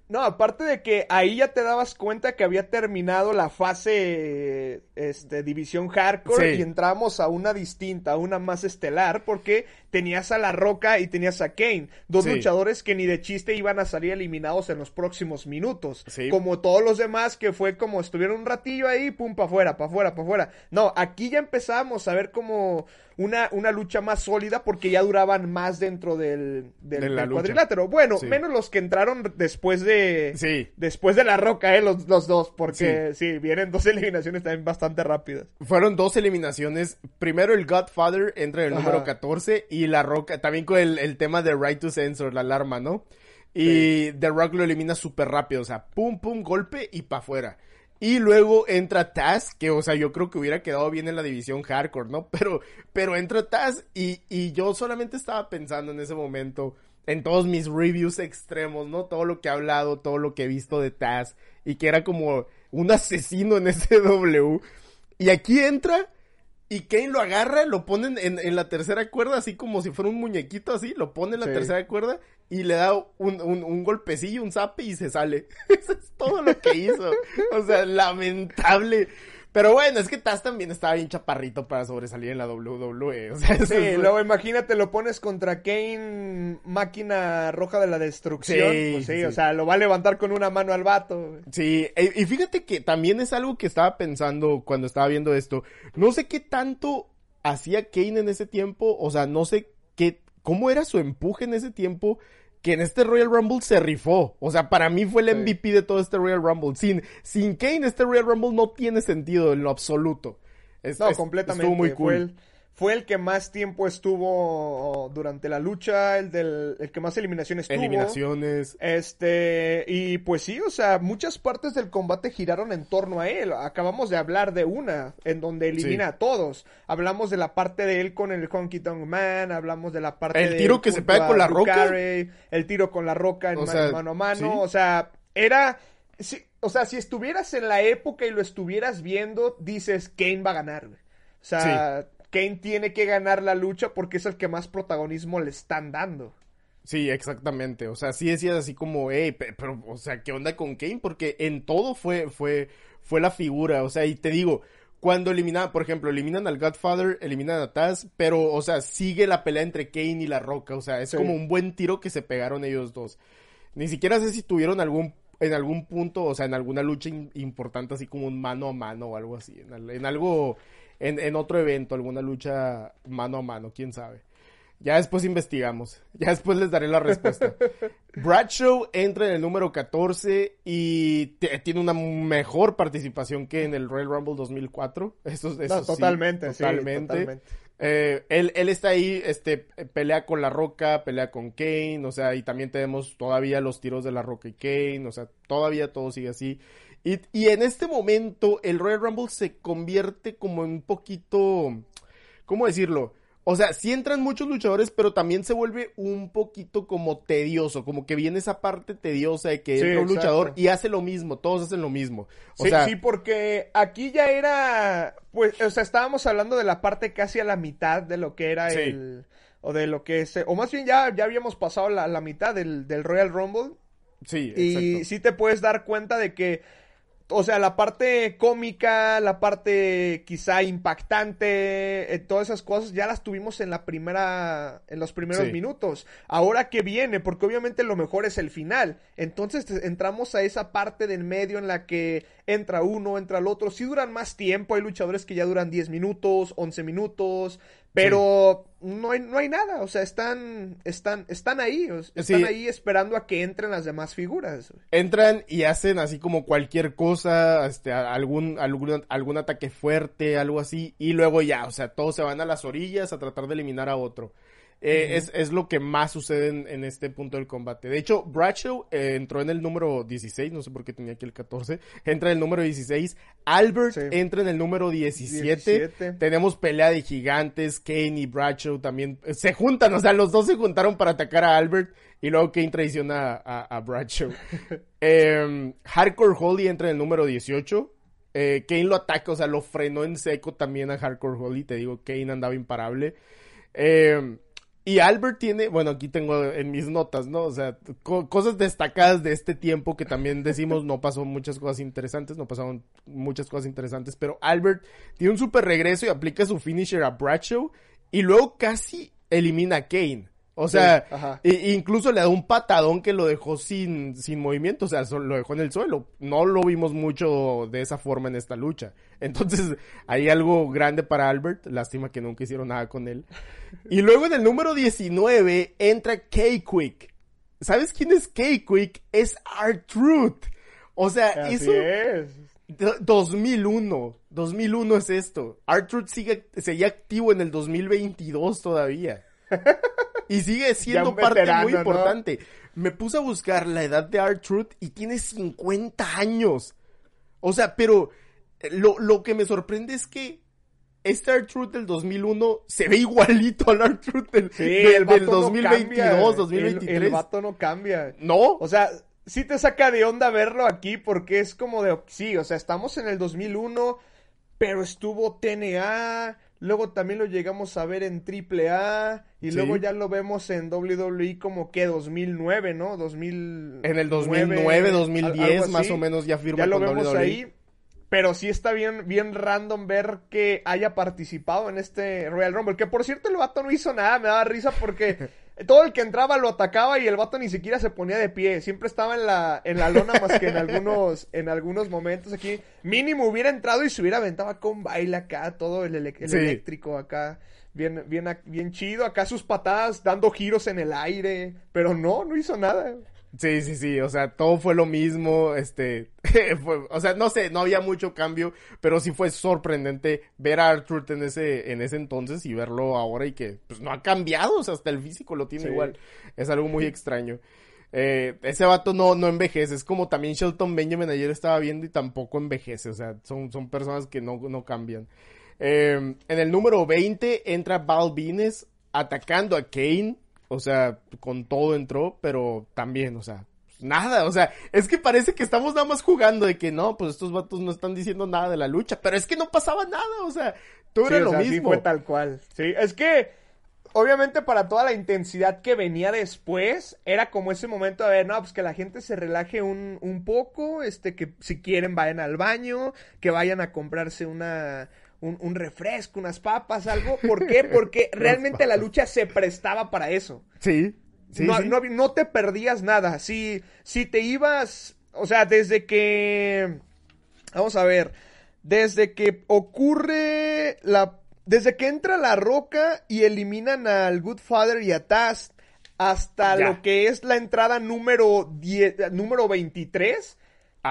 No, aparte de que ahí ya te dabas cuenta que había terminado la fase este, división hardcore Sí. y entramos a una distinta, a una más estelar, porque tenías a La Roca y tenías a Kane, dos Sí. luchadores que ni de chiste iban a salir eliminados en los próximos minutos. Sí. Como todos los demás que fue como estuvieron un ratillo ahí, pum, pa' afuera, pa' afuera, pa' afuera. No, aquí ya empezamos a ver como una, una lucha más sólida porque ya duraban más dentro del, del, De cuadrilátero. Bueno, Sí. menos los que entraron después de... Sí. Después de la roca, eh, los, los dos, porque sí. vienen dos *laughs* eliminaciones también bastante rápidas. Fueron dos eliminaciones. Primero el Godfather entra en el Ajá. número 14 y la Roca, también con el, el tema de Right to Censor, la alarma, ¿no? Y The Rock lo elimina súper rápido, o sea, pum, pum, golpe y pa' afuera. Y luego entra Taz, que, o sea, yo creo que hubiera quedado bien en la división hardcore, ¿no? *laughs* Pero, pero entra Taz y, y yo solamente estaba pensando en ese momento en todos mis reviews extremos, ¿no? Todo lo que he hablado, todo lo que he visto de Taz y que era como un asesino en SW. *laughs* Y aquí entra y Kane lo agarra, lo ponen en, en la tercera cuerda, así como si fuera un muñequito así, lo pone en la Sí. tercera cuerda y le da un, un, un golpecillo, un zape y se sale. *laughs* Eso es todo lo que hizo. O sea, lamentable. Pero bueno, es que Taz también estaba bien chaparrito para sobresalir en la WWE. O sea, Sí, es- luego imagínate, lo pones contra Kane, máquina roja de la destrucción. Sí, pues sí, sí. o sea, lo va a levantar con una mano al vato. Sí, e- y fíjate que también es algo que estaba pensando cuando estaba viendo esto. No sé qué tanto hacía Kane en ese tiempo, o sea, no sé qué, cómo era su empuje en ese tiempo, que en este Royal Rumble se rifó. O sea, para mí fue el Sí. MVP de todo este Royal Rumble. Sin, sin Kane, este Royal Rumble no tiene sentido en lo absoluto. Es- No, es- completamente. Estuvo muy Fue cool. el, fue el que más tiempo estuvo durante la lucha, el del el que más eliminaciones tuvo. Eliminaciones. Este, y pues sí, o sea, muchas partes del combate giraron en torno a él. Acabamos de hablar de una, en donde elimina a todos. Hablamos de la parte de él con el Honky Tonk Man, hablamos de la parte El tiro que se pega con la roca. el tiro con la roca en mano, a mano. O sea, era. o sea, si estuvieras en la época y lo estuvieras viendo, dices, Kane va a ganar, O sea, Kane tiene que ganar la lucha porque es el que más protagonismo le están dando. Sí, exactamente. O sea, sí decías así como, hey, pero, o sea, ¿qué onda con Kane? Porque en todo fue, fue, fue la figura. O sea, y te digo, cuando eliminan, por ejemplo, eliminan al Godfather, eliminan a Taz, pero, o sea, sigue la pelea entre Kane y La Roca. O sea, es como un buen tiro que se pegaron ellos dos. Ni siquiera sé si tuvieron algún, en algún punto, o sea, en alguna lucha importante, así como un mano a mano o algo así. en algo en, en otro evento, alguna lucha mano a mano, quién sabe. Ya después investigamos. *laughs* Ya después les daré la respuesta. *laughs* Bradshaw entra en el número 14 y tiene una mejor participación que en el Royal Rumble 2004. Eso, eso totalmente, totalmente. Eh, él, él, está ahí, este, pelea con La Roca, pelea con Kane, o sea, y también tenemos todavía los tiros de La Roca y Kane, o sea, todavía todo sigue así. Y, en este momento el Royal Rumble se convierte como en un poquito, ¿cómo decirlo? O sea, sí entran muchos luchadores, pero también se vuelve un poquito como tedioso, como que viene esa parte tediosa de que entra un luchador y hace lo mismo, todos hacen lo mismo. sí, sí, porque aquí ya era, pues, o sea, estábamos hablando de la parte casi a la mitad de lo que era el, o de lo que es, o más bien ya, ya habíamos pasado la, la mitad del, del Royal Rumble. Sí, exacto. Y sí te puedes dar cuenta de que o sea, la parte cómica, la parte quizá impactante, eh, todas esas cosas ya las tuvimos en la primera, en los primeros minutos. Ahora que viene, porque obviamente lo mejor es el final. Entonces entramos a esa parte del medio en la que entra uno, entra el otro. Si duran más tiempo, hay luchadores que ya duran 10 minutos, 11 minutos, pero no, hay, no hay nada, o sea, están, están, están ahí, están ahí esperando a que entren las demás figuras. Entran y hacen así como cualquier cosa, este, algún, algún, algún ataque fuerte, algo así, y luego ya, o sea, todos se van a las orillas a tratar de eliminar a otro. Eh, es, lo que más sucede en, este punto del combate. De hecho, Bradshaw eh, entró en el número 16, no sé por qué tenía aquí el 14, entra en el número 16, Albert entra en el número 17. tenemos pelea de gigantes, Kane y Bradshaw también eh, se juntan, o sea, los dos se juntaron para atacar a Albert y luego Kane traiciona a, Bradshaw. *laughs* Em, Hardcore Holly entra en el número 18. Kane lo ataca, o sea, lo frenó en seco también a Hardcore Holly, te digo, Kane andaba imparable. Eh, y Albert tiene, bueno, aquí tengo en mis notas, ¿no? O sea, cosas destacadas de este tiempo que también decimos no pasó muchas cosas interesantes, no pasaron muchas cosas interesantes, pero Albert tiene un super regreso y aplica su finisher a Bradshaw y luego casi elimina a Kane. O sea, incluso le da un patadón que lo dejó sin, sin movimiento, o sea, lo dejó en el suelo. No lo vimos mucho de esa forma en esta lucha. Entonces, *laughs* hay algo grande para Albert. Lástima que nunca hicieron nada con él. Y luego en el número 19 entra K-Quick. ¿Sabes quién es K-Quick? Es R-Truth. O sea, eso... Es. 2001. 2001 es esto. R-Truth sigue, sigue activo en el 2022 todavía. Y sigue siendo parte muy importante. Me puse a buscar la edad de Art Truth y tiene 50 años. O sea, pero eh, lo, que me sorprende es que este Art Truth del 2001 se ve igualito al Art Truth del, del, 2022, 2023. El, vato no cambia. ¿No? O sea, sí te saca de onda verlo aquí porque es como de, sí, o sea, estamos en el 2001, pero estuvo TNA, Luego también lo llegamos a ver en AAA. Y luego ya lo vemos en WWE como que 2009, ¿no? 2000... En el 2009, 2010 más o menos ya firma ya lo vemos WWE. ahí. Pero sí está bien, bien random ver que haya participado en este Royal Rumble. Que por cierto el vato no hizo nada, me daba risa porque *laughs* todo el que entraba lo atacaba y el vato ni siquiera se ponía de pie. Siempre estaba en la, en la lona más que en algunos, *laughs* en algunos momentos aquí. Mínimo hubiera entrado y se hubiera aventado con baile acá, todo el, eléctrico acá. Bien, bien, bien chido. Acá sus patadas dando giros en el aire. Pero no, no hizo nada. Sí, sí, sí, o sea, todo fue lo mismo, este, *laughs* o sea, no sé, no había mucho cambio, pero sí fue sorprendente ver a Arthur en ese, en ese entonces y verlo ahora y que, pues, no ha cambiado, o sea, hasta el físico lo tiene igual, es algo muy extraño. Eh, ese vato no, no envejece, es como también Shelton Benjamin ayer estaba viendo y tampoco envejece, o sea, son, son personas que no, no cambian. Eh, en el número 20 entra Val atacando a Kane, o sea, con todo entró, pero también, o sea, nada, o sea, es que parece que estamos nada más jugando de que no, pues estos vatos no están diciendo nada de la lucha, pero es que no pasaba nada, o sea, todo era lo mismo. Sí, fue tal cual. Sí, es que obviamente para toda la intensidad que venía después, era como ese momento de ver, no, pues que la gente se relaje un, un poco, este, que si quieren vayan al baño, que vayan a comprarse una, un, refresco, unas papas, algo. ¿Por qué? *laughs* Porque realmente la lucha se prestaba para eso. Sí. no, No, te perdías nada. Si, si te ibas, o sea, desde que... Vamos a ver. Desde que ocurre la... Desde que entra la roca y eliminan al Goodfather y a Taz hasta lo que es la entrada número 10, número 23.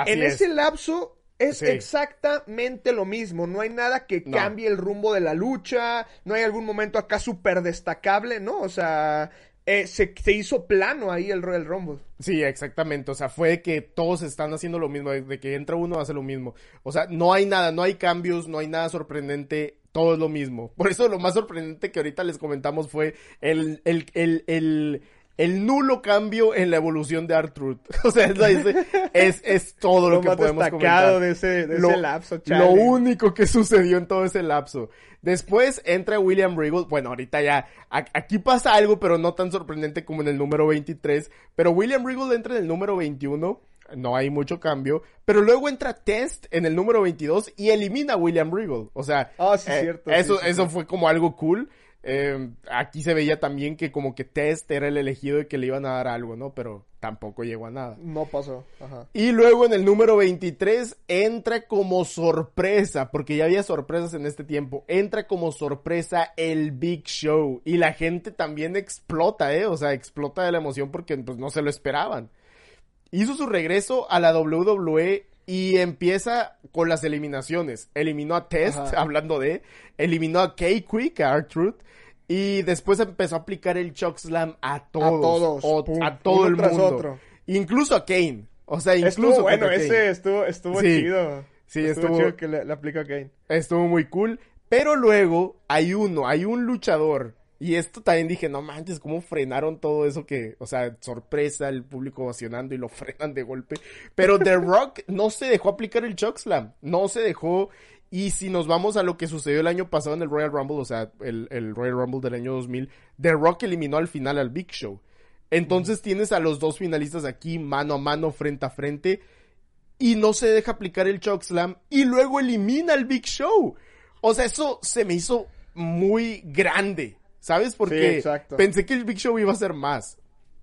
en ese lapso es exactamente lo mismo, no hay nada que cambie el rumbo de la lucha, no hay algún momento acá súper destacable, ¿no? O sea, eh, se, hizo plano ahí el Royal Rumble. Sí, exactamente, o sea, fue que todos están haciendo lo mismo, de que entra uno hace lo mismo. O sea, no hay nada, no hay cambios, no hay nada sorprendente, todo es lo mismo. Por eso lo más sorprendente que ahorita les comentamos fue el, el, el, el el nulo cambio en la evolución de Artruth. *laughs* O sea, es, es, todo lo, que podemos comentar. de ese, de ese lapso, Lo único que sucedió en todo ese lapso. Después entra William Regal. Bueno, ahorita ya, aquí pasa algo, pero no tan sorprendente como en el número 23. Pero William Regal entra en el número 21. No hay mucho cambio. Pero luego entra Test en el número 22 y elimina a William Regal. O sea, ah, sí, eh, cierto, eso, eso fue como algo cool. Eh, aquí se veía también que como que Test era el elegido y que le iban a dar algo, ¿no? Pero tampoco llegó a nada. No pasó. Ajá. Y luego en el número 23 entra como sorpresa, porque ya había sorpresas en este tiempo, entra como sorpresa el Big Show. Y la gente también explota, ¿eh? O sea, explota de la emoción porque pues no se lo esperaban. Hizo su regreso a la WWE y empieza con las eliminaciones. Eliminó a Test, *laughs* hablando de. Eliminó a K-Quick, a R-Truth. Y después empezó a aplicar el Chokeslam a todos. A todos. a todo el mundo. Incluso a Kane. O sea, incluso bueno, ese estuvo, estuvo chido. Sí, estuvo, chido que le, le aplicó a Kane. Estuvo muy cool. Pero luego hay uno, hay un luchador y esto también dije, no manches, cómo frenaron todo eso que, o sea, sorpresa, el público ovacionando y lo *laughs* frenan de golpe. Pero The Rock no se dejó aplicar el chokeslam, no se dejó. Y si nos vamos a lo que sucedió el año pasado en el Royal Rumble, o sea, el, el Royal Rumble del año 2000, The Rock eliminó al final al Big Show. Entonces tienes a los dos finalistas aquí mano a mano, frente a frente, y no se deja aplicar el chokeslam y luego elimina al Big Show. O sea, eso se me hizo muy grande. ¿Sabes? Porque pensé que el Big Show iba a ser más.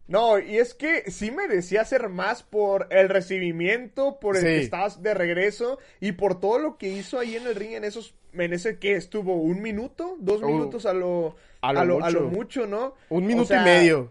No, y es que sí merecía ser más por el recibimiento, por el que estabas de regreso y por todo lo que hizo ahí en el ring en esos, en ese que estuvo un minuto, dos oh. minutos a lo, a lo, mucho. ¿no? Un minuto y medio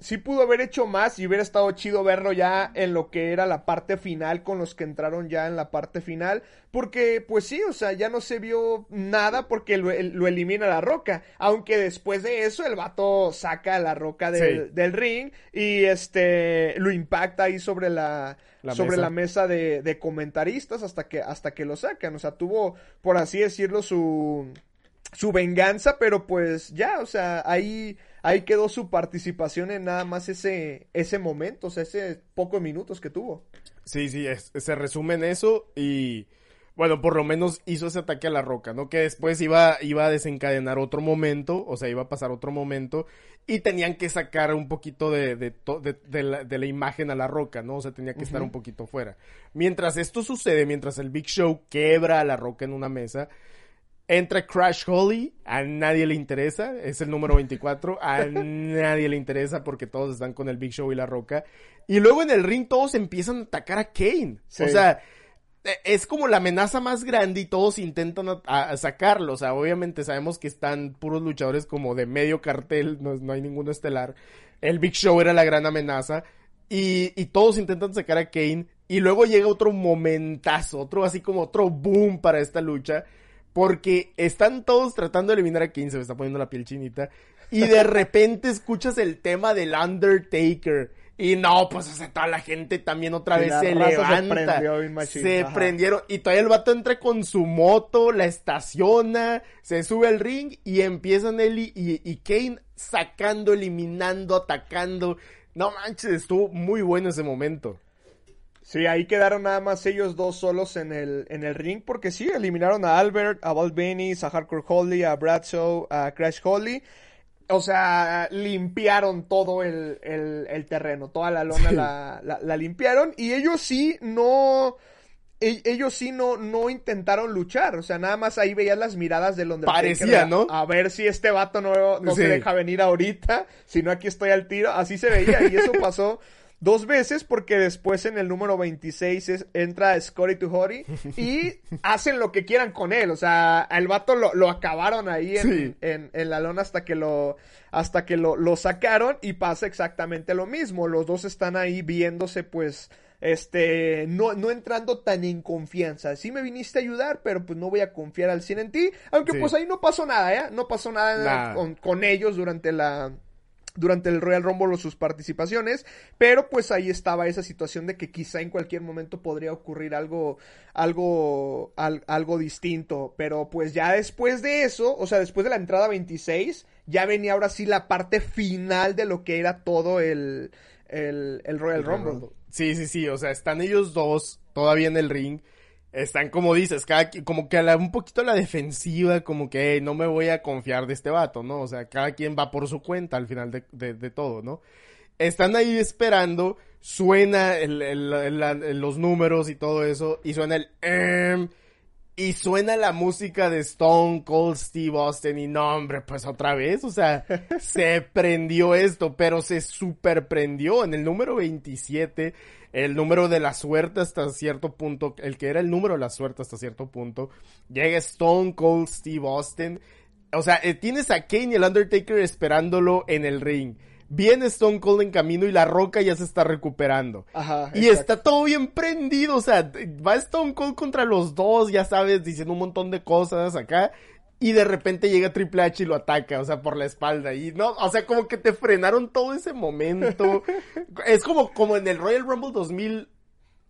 sí pudo haber hecho más y hubiera estado chido verlo ya en lo que era la parte final con los que entraron ya en la parte final. Porque, pues sí, o sea, ya no se vio nada porque lo, elimina la roca. Aunque después de eso el vato saca la roca del, ring y este lo impacta ahí sobre la, sobre mesa. la mesa de, de, comentaristas hasta que, hasta que lo sacan. O sea, tuvo, por así decirlo, su, su venganza, pero pues ya, o sea, ahí ahí quedó su participación en nada más ese, ese momento, o sea, ese pocos minutos que tuvo. Sí, sí, se resume en eso y bueno, por lo menos hizo ese ataque a la roca, ¿no? Que después iba, iba a desencadenar otro momento, o sea, iba a pasar otro momento y tenían que sacar un poquito de, de, de, la, imagen a la roca, ¿no? O sea, tenía que estar un poquito fuera. Mientras esto sucede, mientras el Big Show quebra a la roca en una mesa, Entra Crash Holly, a nadie le interesa, es el número 24, a nadie le interesa porque todos están con el Big Show y la Roca. Y luego en el ring todos empiezan a atacar a Kane. O sea, e, es como la amenaza más grande y todos intentan sacarlo. O sea, obviamente sabemos que están puros luchadores como de medio cartel, no, no hay ninguno estelar. El Big Show era la gran amenaza. Y, y todos intentan sacar a Kane. Y luego llega otro momentazo, otro así como otro boom para esta lucha. Porque están todos tratando de eliminar a Kane, se me está poniendo la piel chinita. Y de *laughs* repente escuchas el tema del Undertaker. Y no, pues o sea, toda la gente también otra vez se se levanta. prendió se ajá. prendieron. Y todavía el vato entra con su moto, la estaciona, se sube al ring y empiezan él y, y, y Kane sacando, eliminando, atacando. No manches, estuvo muy bueno ese momento. Sí, ahí quedaron nada más ellos dos solos en el, en el ring, porque sí, eliminaron a Albert, a Val Venis, a Hardcore Holly, a Bradshaw, a Crash Holly. O sea, limpiaron todo el, el, el terreno, toda la lona Sí. la, la, la limpiaron y ellos sí no... e- Ellos sí no, no intentaron luchar, o sea, nada más ahí veías las miradas del Undertaker. Parecía, ¿no? A ver si este vato no, no Sí. se deja venir ahorita, si no aquí estoy al tiro, así se veía y eso pasó dos veces porque después en el número 26 es- entra Scotty to Hori *laughs* y hacen lo que quieran con él, o sea, al vato lo, lo acabaron ahí en, Sí. en, en la lona hasta que lo hasta que lo, lo sacaron y pasa exactamente lo mismo, los dos están ahí viéndose pues este, no, no entrando tan en confianza. Sí me viniste a ayudar, pero pues no voy a confiar al 100 en ti. Aunque Sí. pues ahí no pasó nada, ¿eh? No pasó nada, Nada. Con, con ellos durante la, durante el Royal Rumble o sus participaciones, pero pues ahí estaba esa situación de que quizá en cualquier momento podría ocurrir algo, algo, al- algo distinto, pero pues ya después de eso, o sea, después de la entrada 26, ya venía ahora sí la parte final de lo que era todo el, el, el Royal Rumble. Sí, sí, sí, o sea, están ellos dos todavía en el ring. Están, como dices, cada, como que a la- un poquito a la defensiva, como que "Hey, no me voy a confiar de este vato, ¿no? O sea, cada quien va por su cuenta al final de, de- de todo, ¿no? Están ahí esperando, suena el- el- el- la- los números y todo eso, y suena el... em, y suena la música de Stone Cold Steve Austin y no, hombre, pues otra vez, o sea, *laughs* se prendió esto, pero se super prendió en el número 27, el número de la suerte hasta cierto punto, el que era el número de la suerte hasta cierto punto, llega Stone Cold Steve Austin, o sea, eh, tienes a Kane y el Undertaker esperándolo en el ring. Viene Stone Cold en camino y la roca ya se está recuperando. Ajá. Y exacto. está todo bien prendido, o sea, va Stone Cold contra los dos, ya sabes, diciendo un montón de cosas acá. Y de repente llega Triple H y lo ataca, o sea, por la espalda. Y no, o sea, como que te frenaron todo ese momento. *laughs* es como, como en el Royal Rumble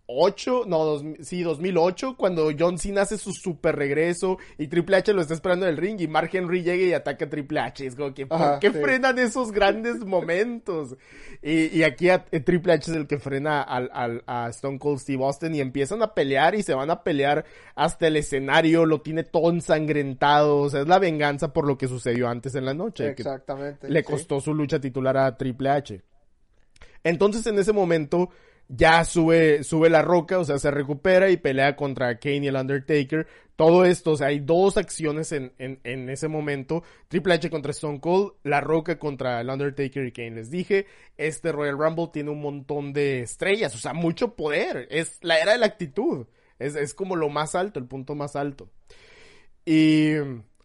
2008, no, dos, sí, 2008, cuando John Cena hace su super regreso y Triple H lo está esperando en el ring y Mark Henry llega y ataca a Triple H. Es como que, ¿por Ajá, qué sí. frenan esos grandes *laughs* momentos? Y, y aquí a- eh, Triple H es el que frena al, al- a Stone Cold Steve Austin y empiezan a pelear y se van a pelear hasta el escenario, lo tiene todo ensangrentado, o sea, es la venganza por lo que sucedió antes en la noche. que Exactamente. le sí. costó su lucha titular a Triple H. Entonces en ese momento ya sube, sube la roca, o sea, se recupera y pelea contra Kane y el Undertaker. Todo esto, o sea, hay dos acciones en, en, en ese momento. Triple H contra Stone Cold, la roca contra el Undertaker y Kane. Les dije, este Royal Rumble tiene un montón de estrellas, o sea, mucho poder. Es la era de la actitud. Es, es como lo más alto, el punto más alto. Y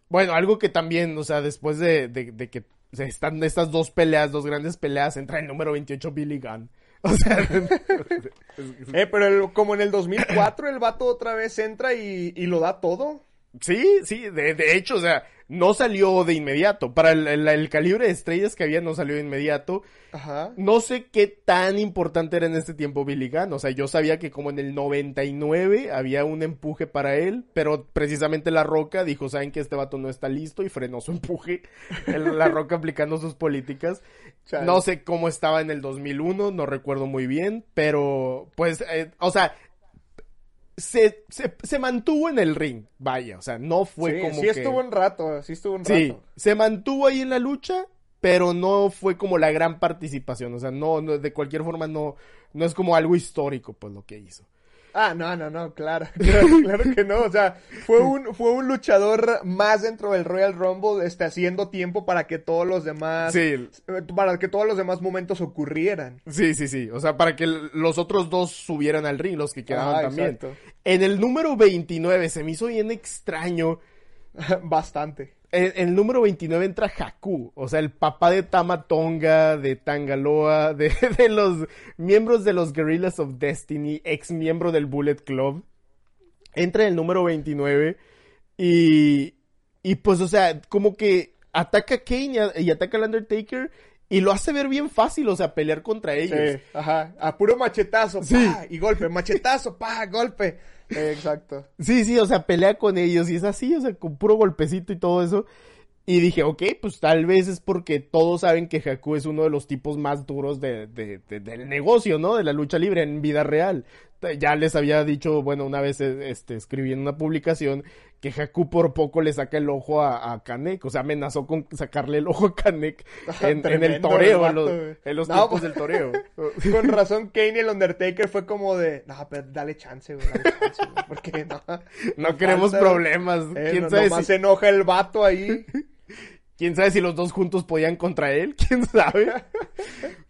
bueno, algo que también, o sea, después de, de, de que están estas dos peleas, dos grandes peleas, entra el número 28 Billy Gunn. *laughs* O sea, *laughs* Eh, pero el- como en el 2004 el vato otra vez entra y, y lo da todo. sí, sí, de, de hecho, o sea, no salió de inmediato. Para el, el- el calibre de estrellas que había no salió de inmediato. Ajá. No sé qué tan importante era en este tiempo Billy Gunn. O sea, yo sabía que como en el 99 había un empuje para él, pero precisamente La Roca dijo, saben que este vato no está listo y frenó su empuje. *laughs* El- la Roca aplicando sus políticas. Chale. No sé cómo estaba en el 2001, no recuerdo muy bien, pero pues, eh, o sea, se, se, se mantuvo en el ring, vaya, o sea, no fue sí, como sí que... estuvo un rato, sí estuvo un Sí, rato. se mantuvo ahí en la lucha, pero no fue como la gran participación, o sea, no, no de cualquier forma no, no es como algo histórico, pues, lo que hizo. Ah, no, no, no, claro, *laughs* claro, claro que no, o sea, fue un, fue un luchador más dentro del Royal Rumble, este, haciendo tiempo para que todos los demás, Sí, eh, para que todos los demás momentos ocurrieran. sí, sí, sí, o sea, para que los otros dos subieran al ring, los que quedaban Ah, también. exacto. En el número 29 se me hizo bien extraño *laughs* Bastante. En, el número 29 entra Haku, o sea, el papá de Tamatonga, de Tangaloa, *laughs* de, de los miembros de los Guerrillas of Destiny, ex miembro del Bullet Club. Entra en el número 29 y, y pues, o sea, como que ataca a Kane y, ataca al Undertaker y lo hace ver bien fácil, o sea, pelear contra ellos. ajá, a puro machetazo, pa, y golpe, machetazo, pa, golpe. Exacto. Sí, sí, o sea, pelea con ellos y es así, o sea, con puro golpecito y todo eso. Y dije, ok, pues tal vez es porque todos saben que Haku es uno de los tipos más duros de, de, del negocio, ¿no? De la lucha libre en vida real. Ya les había dicho, bueno, una vez este, escribí en una publicación que Haku por poco le saca el ojo a, Kanek, o sea, amenazó con sacarle el ojo a Kanek *laughs* en, el toreo, en los, en los tiempos del toreo. *laughs* Con razón, Kane y el Undertaker fue como de, no, pero dale chance, güey, dale chance, güey, porque no. *laughs* No, queremos problemas. Eh, ¿Quién sabe si... se enoja el vato ahí. ¿Quién sabe si los dos juntos podían contra él? ¿Quién sabe?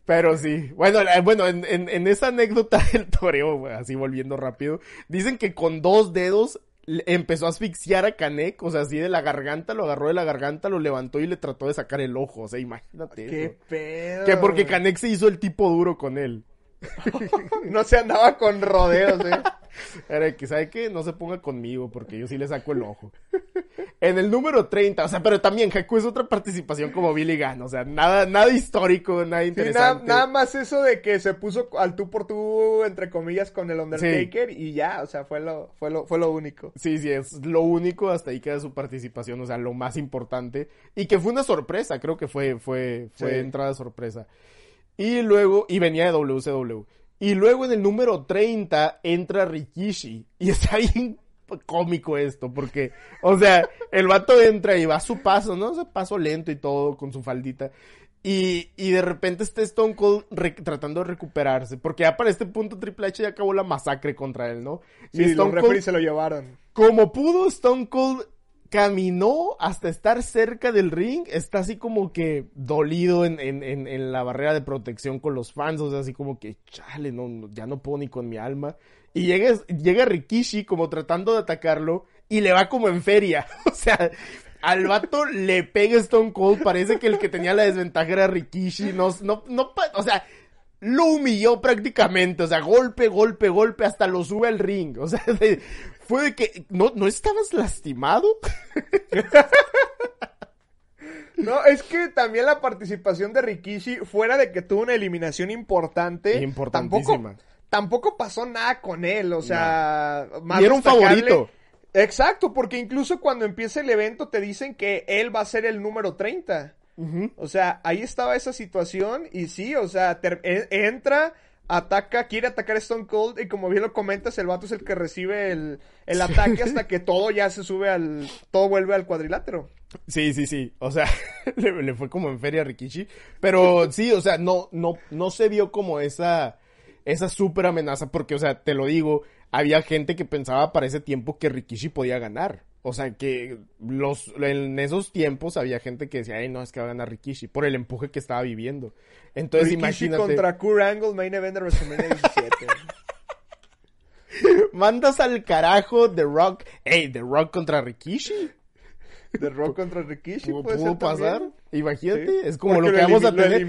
Pero sí. Bueno, eh, bueno en, en, esa anécdota *laughs* del toreo, así volviendo rápido, dicen que con dos dedos empezó a asfixiar a Kanek, o sea, así de la garganta, lo agarró de la garganta, lo levantó y le trató de sacar el ojo, o sea, imagínate ¿Qué pedo? Que porque Kanek se hizo el tipo duro con él. *laughs* no se andaba con rodeos, eh. *laughs* Era que, ¿sabe qué? No se ponga conmigo porque yo sí le saco el ojo. En el número 30, o sea, pero también Haku es otra participación como Billy Gunn, o sea, nada, nada histórico, nada interesante. nada, más eso de que se puso al tú por tú, entre comillas, con el Undertaker y ya, o sea, fue lo, fue lo, fue lo único. Sí, sí, es lo único, hasta ahí queda su participación, o sea, lo más importante. Y que fue una sorpresa, creo que fue, fue, fue entrada sorpresa. Y luego, y venía de WCW. Y luego en el número 30 entra Rikishi. Y está bien cómico esto, porque, o sea, el vato entra y va a su paso, ¿no? O paso lento y todo, con su faldita. Y, y de repente está Stone Cold tratando de recuperarse, porque ya para este punto Triple H ya acabó la masacre contra él, ¿no? Y Stone los Cold, se lo llevaron. Como pudo, Stone Cold caminó hasta estar cerca del ring, está así como que dolido en, en, en, la barrera de protección con los fans, o sea, así como que, chale, no, ya no puedo ni con mi alma. Y llega, llega Rikishi como tratando de atacarlo y le va como en feria, *laughs* o sea, al vato le pega Stone Cold, parece que el que tenía la desventaja era Rikishi, no, no, no, o sea, lo humilló prácticamente, o sea, golpe, golpe, golpe, hasta lo sube al ring, o sea, *laughs* fue de que, ¿no, ¿no estabas lastimado? *laughs* No, es que también la participación de Rikishi, fuera de que tuvo una eliminación importante, importantísima. Tampoco, pasó nada con él, o sea, y era un favorito. Exacto, porque incluso cuando empieza el evento te dicen que él va a ser el número 30. O sea, ahí estaba esa situación y sí, o sea, e, entra, ataca, quiere atacar a Stone Cold y como bien lo comentas, el vato es el que recibe el, ataque hasta *laughs* que todo ya se sube al, todo vuelve al cuadrilátero. Sí, sí, sí, o sea, *laughs* le, fue como en feria a Rikishi, pero sí, o sea, no, no, no se vio como esa, esa súper amenaza porque, o sea, te lo digo, había gente que pensaba para ese tiempo que Rikishi podía ganar. O sea, que los, en esos tiempos había gente que decía, ay, no, es que va a ganar Rikishi, por el empuje que estaba viviendo. Entonces, Rikishi imagínate. contra Kurt Angle, main event de WrestleMania 17. *laughs* Mandas al carajo The Rock. Ey, The Rock contra Rikishi. The Rock contra Rikishi. ¿Pudo pasar? Imagínate, es como lo que vamos a tener.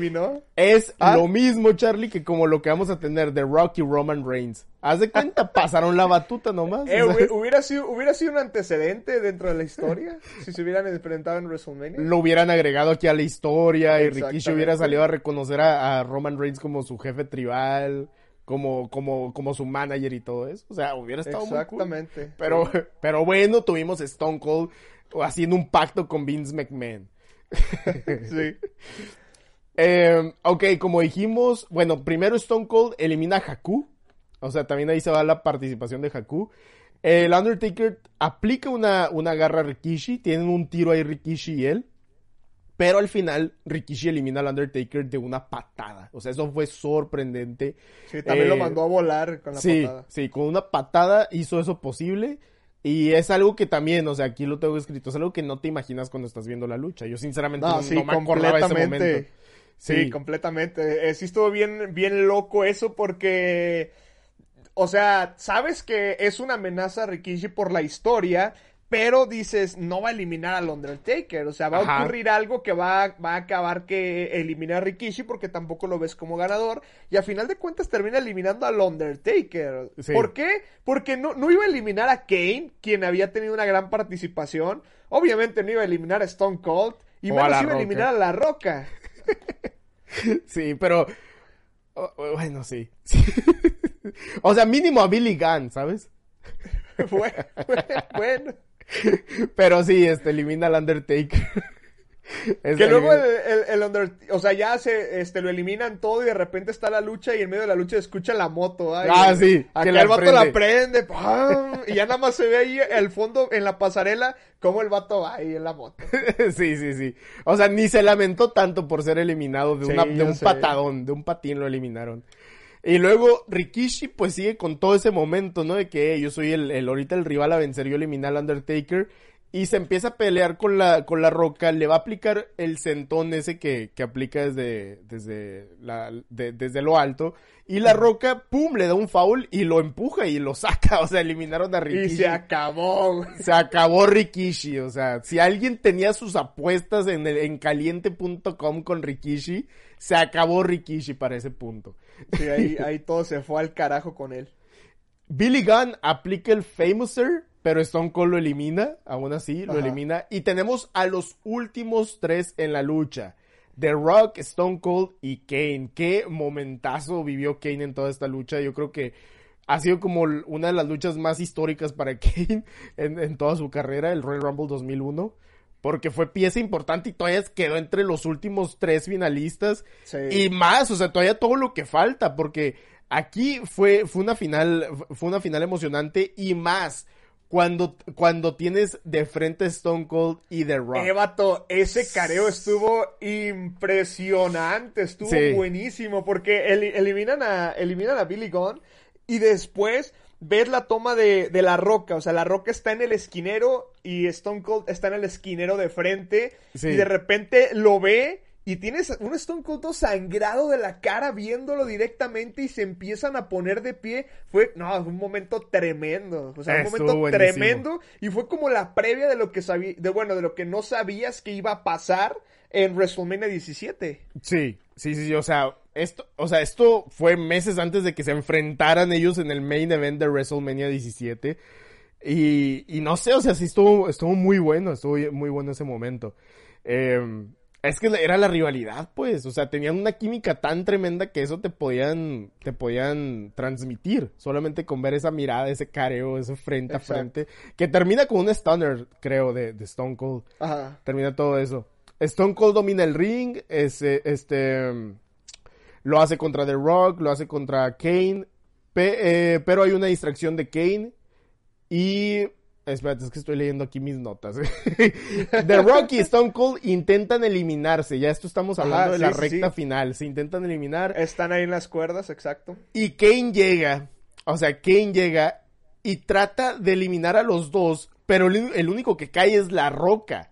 Es ah. lo mismo, Charlie, que como lo que vamos a tener de Rock y Roman Reigns. Haz de cuenta, *laughs* pasaron la batuta nomás. Eh, hubiera, sido, hubiera sido un antecedente dentro de la historia *laughs* si se hubieran enfrentado en WrestleMania. Lo hubieran agregado aquí a la historia y Rikishi hubiera salido a reconocer a, Roman Reigns como su jefe tribal como, como, como su manager y todo eso. O sea, hubiera estado muy cool. Pero, pero bueno, tuvimos Stone Cold haciendo un pacto con Vince McMahon. *laughs* sí. Em, ok, como dijimos, bueno, primero Stone Cold elimina a Haku. O sea, también ahí se va la participación de Haku. El Undertaker aplica una, una garra a Rikishi. Tienen un tiro ahí Rikishi y él. Pero al final, Rikishi elimina al Undertaker de una patada. O sea, eso fue sorprendente. Sí, también lo eh, mandó a volar con la patada. Sí, con una patada hizo eso posible. Y es algo que también, o sea, aquí lo tengo escrito, es algo que no te imaginas cuando estás viendo la lucha. Yo sinceramente no, me acordaba ese momento. Sí, completamente. Eh, sí estuvo bien, bien loco eso porque, o sea, sabes que es una amenaza a Rikishi por la historia, pero dices, no va a eliminar al Undertaker. O sea, va Ajá. a ocurrir algo que va, va a acabar que eliminar a Rikishi porque tampoco lo ves como ganador. Y a final de cuentas termina eliminando al Undertaker. Sí. ¿Por qué? Porque no, no iba a eliminar a Kane, quien había tenido una gran participación. Obviamente no iba a eliminar a Stone Cold. Y O menos iba a eliminar a La Roca. *laughs* Sí, pero... bueno, sí. Sí. *laughs* o sea, mínimo a Billy Gunn, ¿sabes? *laughs* bueno, bueno. *laughs* Pero sí, este, elimina al Undertaker. *laughs* Es Que luego el, el, el Under- o sea, ya se, este, lo eliminan todo y de repente está la lucha y en medio de la lucha escucha la moto. ay, Ah, sí, que el vato prende. la prende, *laughs* ¡pam! y ya nada más se ve ahí al fondo en la pasarela cómo el vato va ahí en la moto. sí, sí, sí. O sea, ni se lamentó tanto por ser eliminado de, Sí, una- de un sé. patadón, de un patín lo eliminaron. Y luego Rikishi pues sigue con todo ese momento, ¿no? De que "Hey, yo soy el, el ahorita el rival a vencer, yo eliminé al Undertaker. Y se empieza a pelear con la, con la roca, le va a aplicar el sentón ese que, que aplica desde, desde, la, de- desde lo alto. Y la roca, pum, le da un foul y lo empuja y lo saca. *laughs* O sea, eliminaron a Y Rikishi. se acabó. Se acabó Rikishi, o sea, si alguien tenía sus apuestas en, el- en caliente.com con Rikishi, se acabó Rikishi para ese punto. Sí, ahí, *laughs* ahí todo se fue al carajo con él. Billy Gunn aplica el Famouser, pero Stone Cold lo elimina, aún así lo Ajá. elimina. Y tenemos a los últimos tres en la lucha. The Rock, Stone Cold y Kane. Qué momentazo vivió Kane en toda esta lucha. Yo creo que ha sido como una de las luchas más históricas para *laughs* Kane en, en toda su carrera, el Royal Rumble 2001. Porque fue pieza importante y todavía quedó entre los últimos tres finalistas. Sí. Y más, o sea, todavía todo lo que falta, porque aquí fue, fue una final, fue una final emocionante y más cuando, cuando tienes de frente Stone Cold y The Rock. Eh, vato, ese careo estuvo impresionante, estuvo Sí. buenísimo, porque el- eliminan, a, eliminan a Billy Gunn y después ves la toma de, de la roca, o sea, la roca está en el esquinero y Stone Cold está en el esquinero de frente Sí. y de repente lo ve y tienes un Stone Cold todo sangrado de la cara viéndolo directamente y se empiezan a poner de pie. Fue, no, fue un momento tremendo. O sea, un momento buenísimo. tremendo y fue como la previa de lo que sabía, de bueno, de lo que no sabías que iba a pasar en WrestleMania 17. Sí, sí, sí, sí, o sea, esto, o sea, esto fue meses antes de que se enfrentaran ellos en el main event de WrestleMania 17. Y, y no sé, o sea, sí estuvo, estuvo muy bueno, estuvo muy bueno ese momento. Eh, es que era la rivalidad, pues, o sea, tenían una química tan tremenda que eso te podían, te podían transmitir, solamente con ver esa mirada, ese careo, ese frente Exacto. a frente, que termina con un stunner, creo, de, de Stone Cold Ajá. termina todo eso. Stone Cold domina el ring, ese, este, lo hace contra The Rock, lo hace contra Kane, pe- eh, pero hay una distracción de Kane y... Espérate, es que estoy leyendo aquí mis notas. *laughs* The Rock y Stone Cold intentan eliminarse, ya esto estamos hablando de sí, la recta sí. final, se intentan eliminar Están ahí en las cuerdas, exacto. y Kane llega, o sea, Kane llega y trata de eliminar a los dos, pero el, el único que cae es la roca.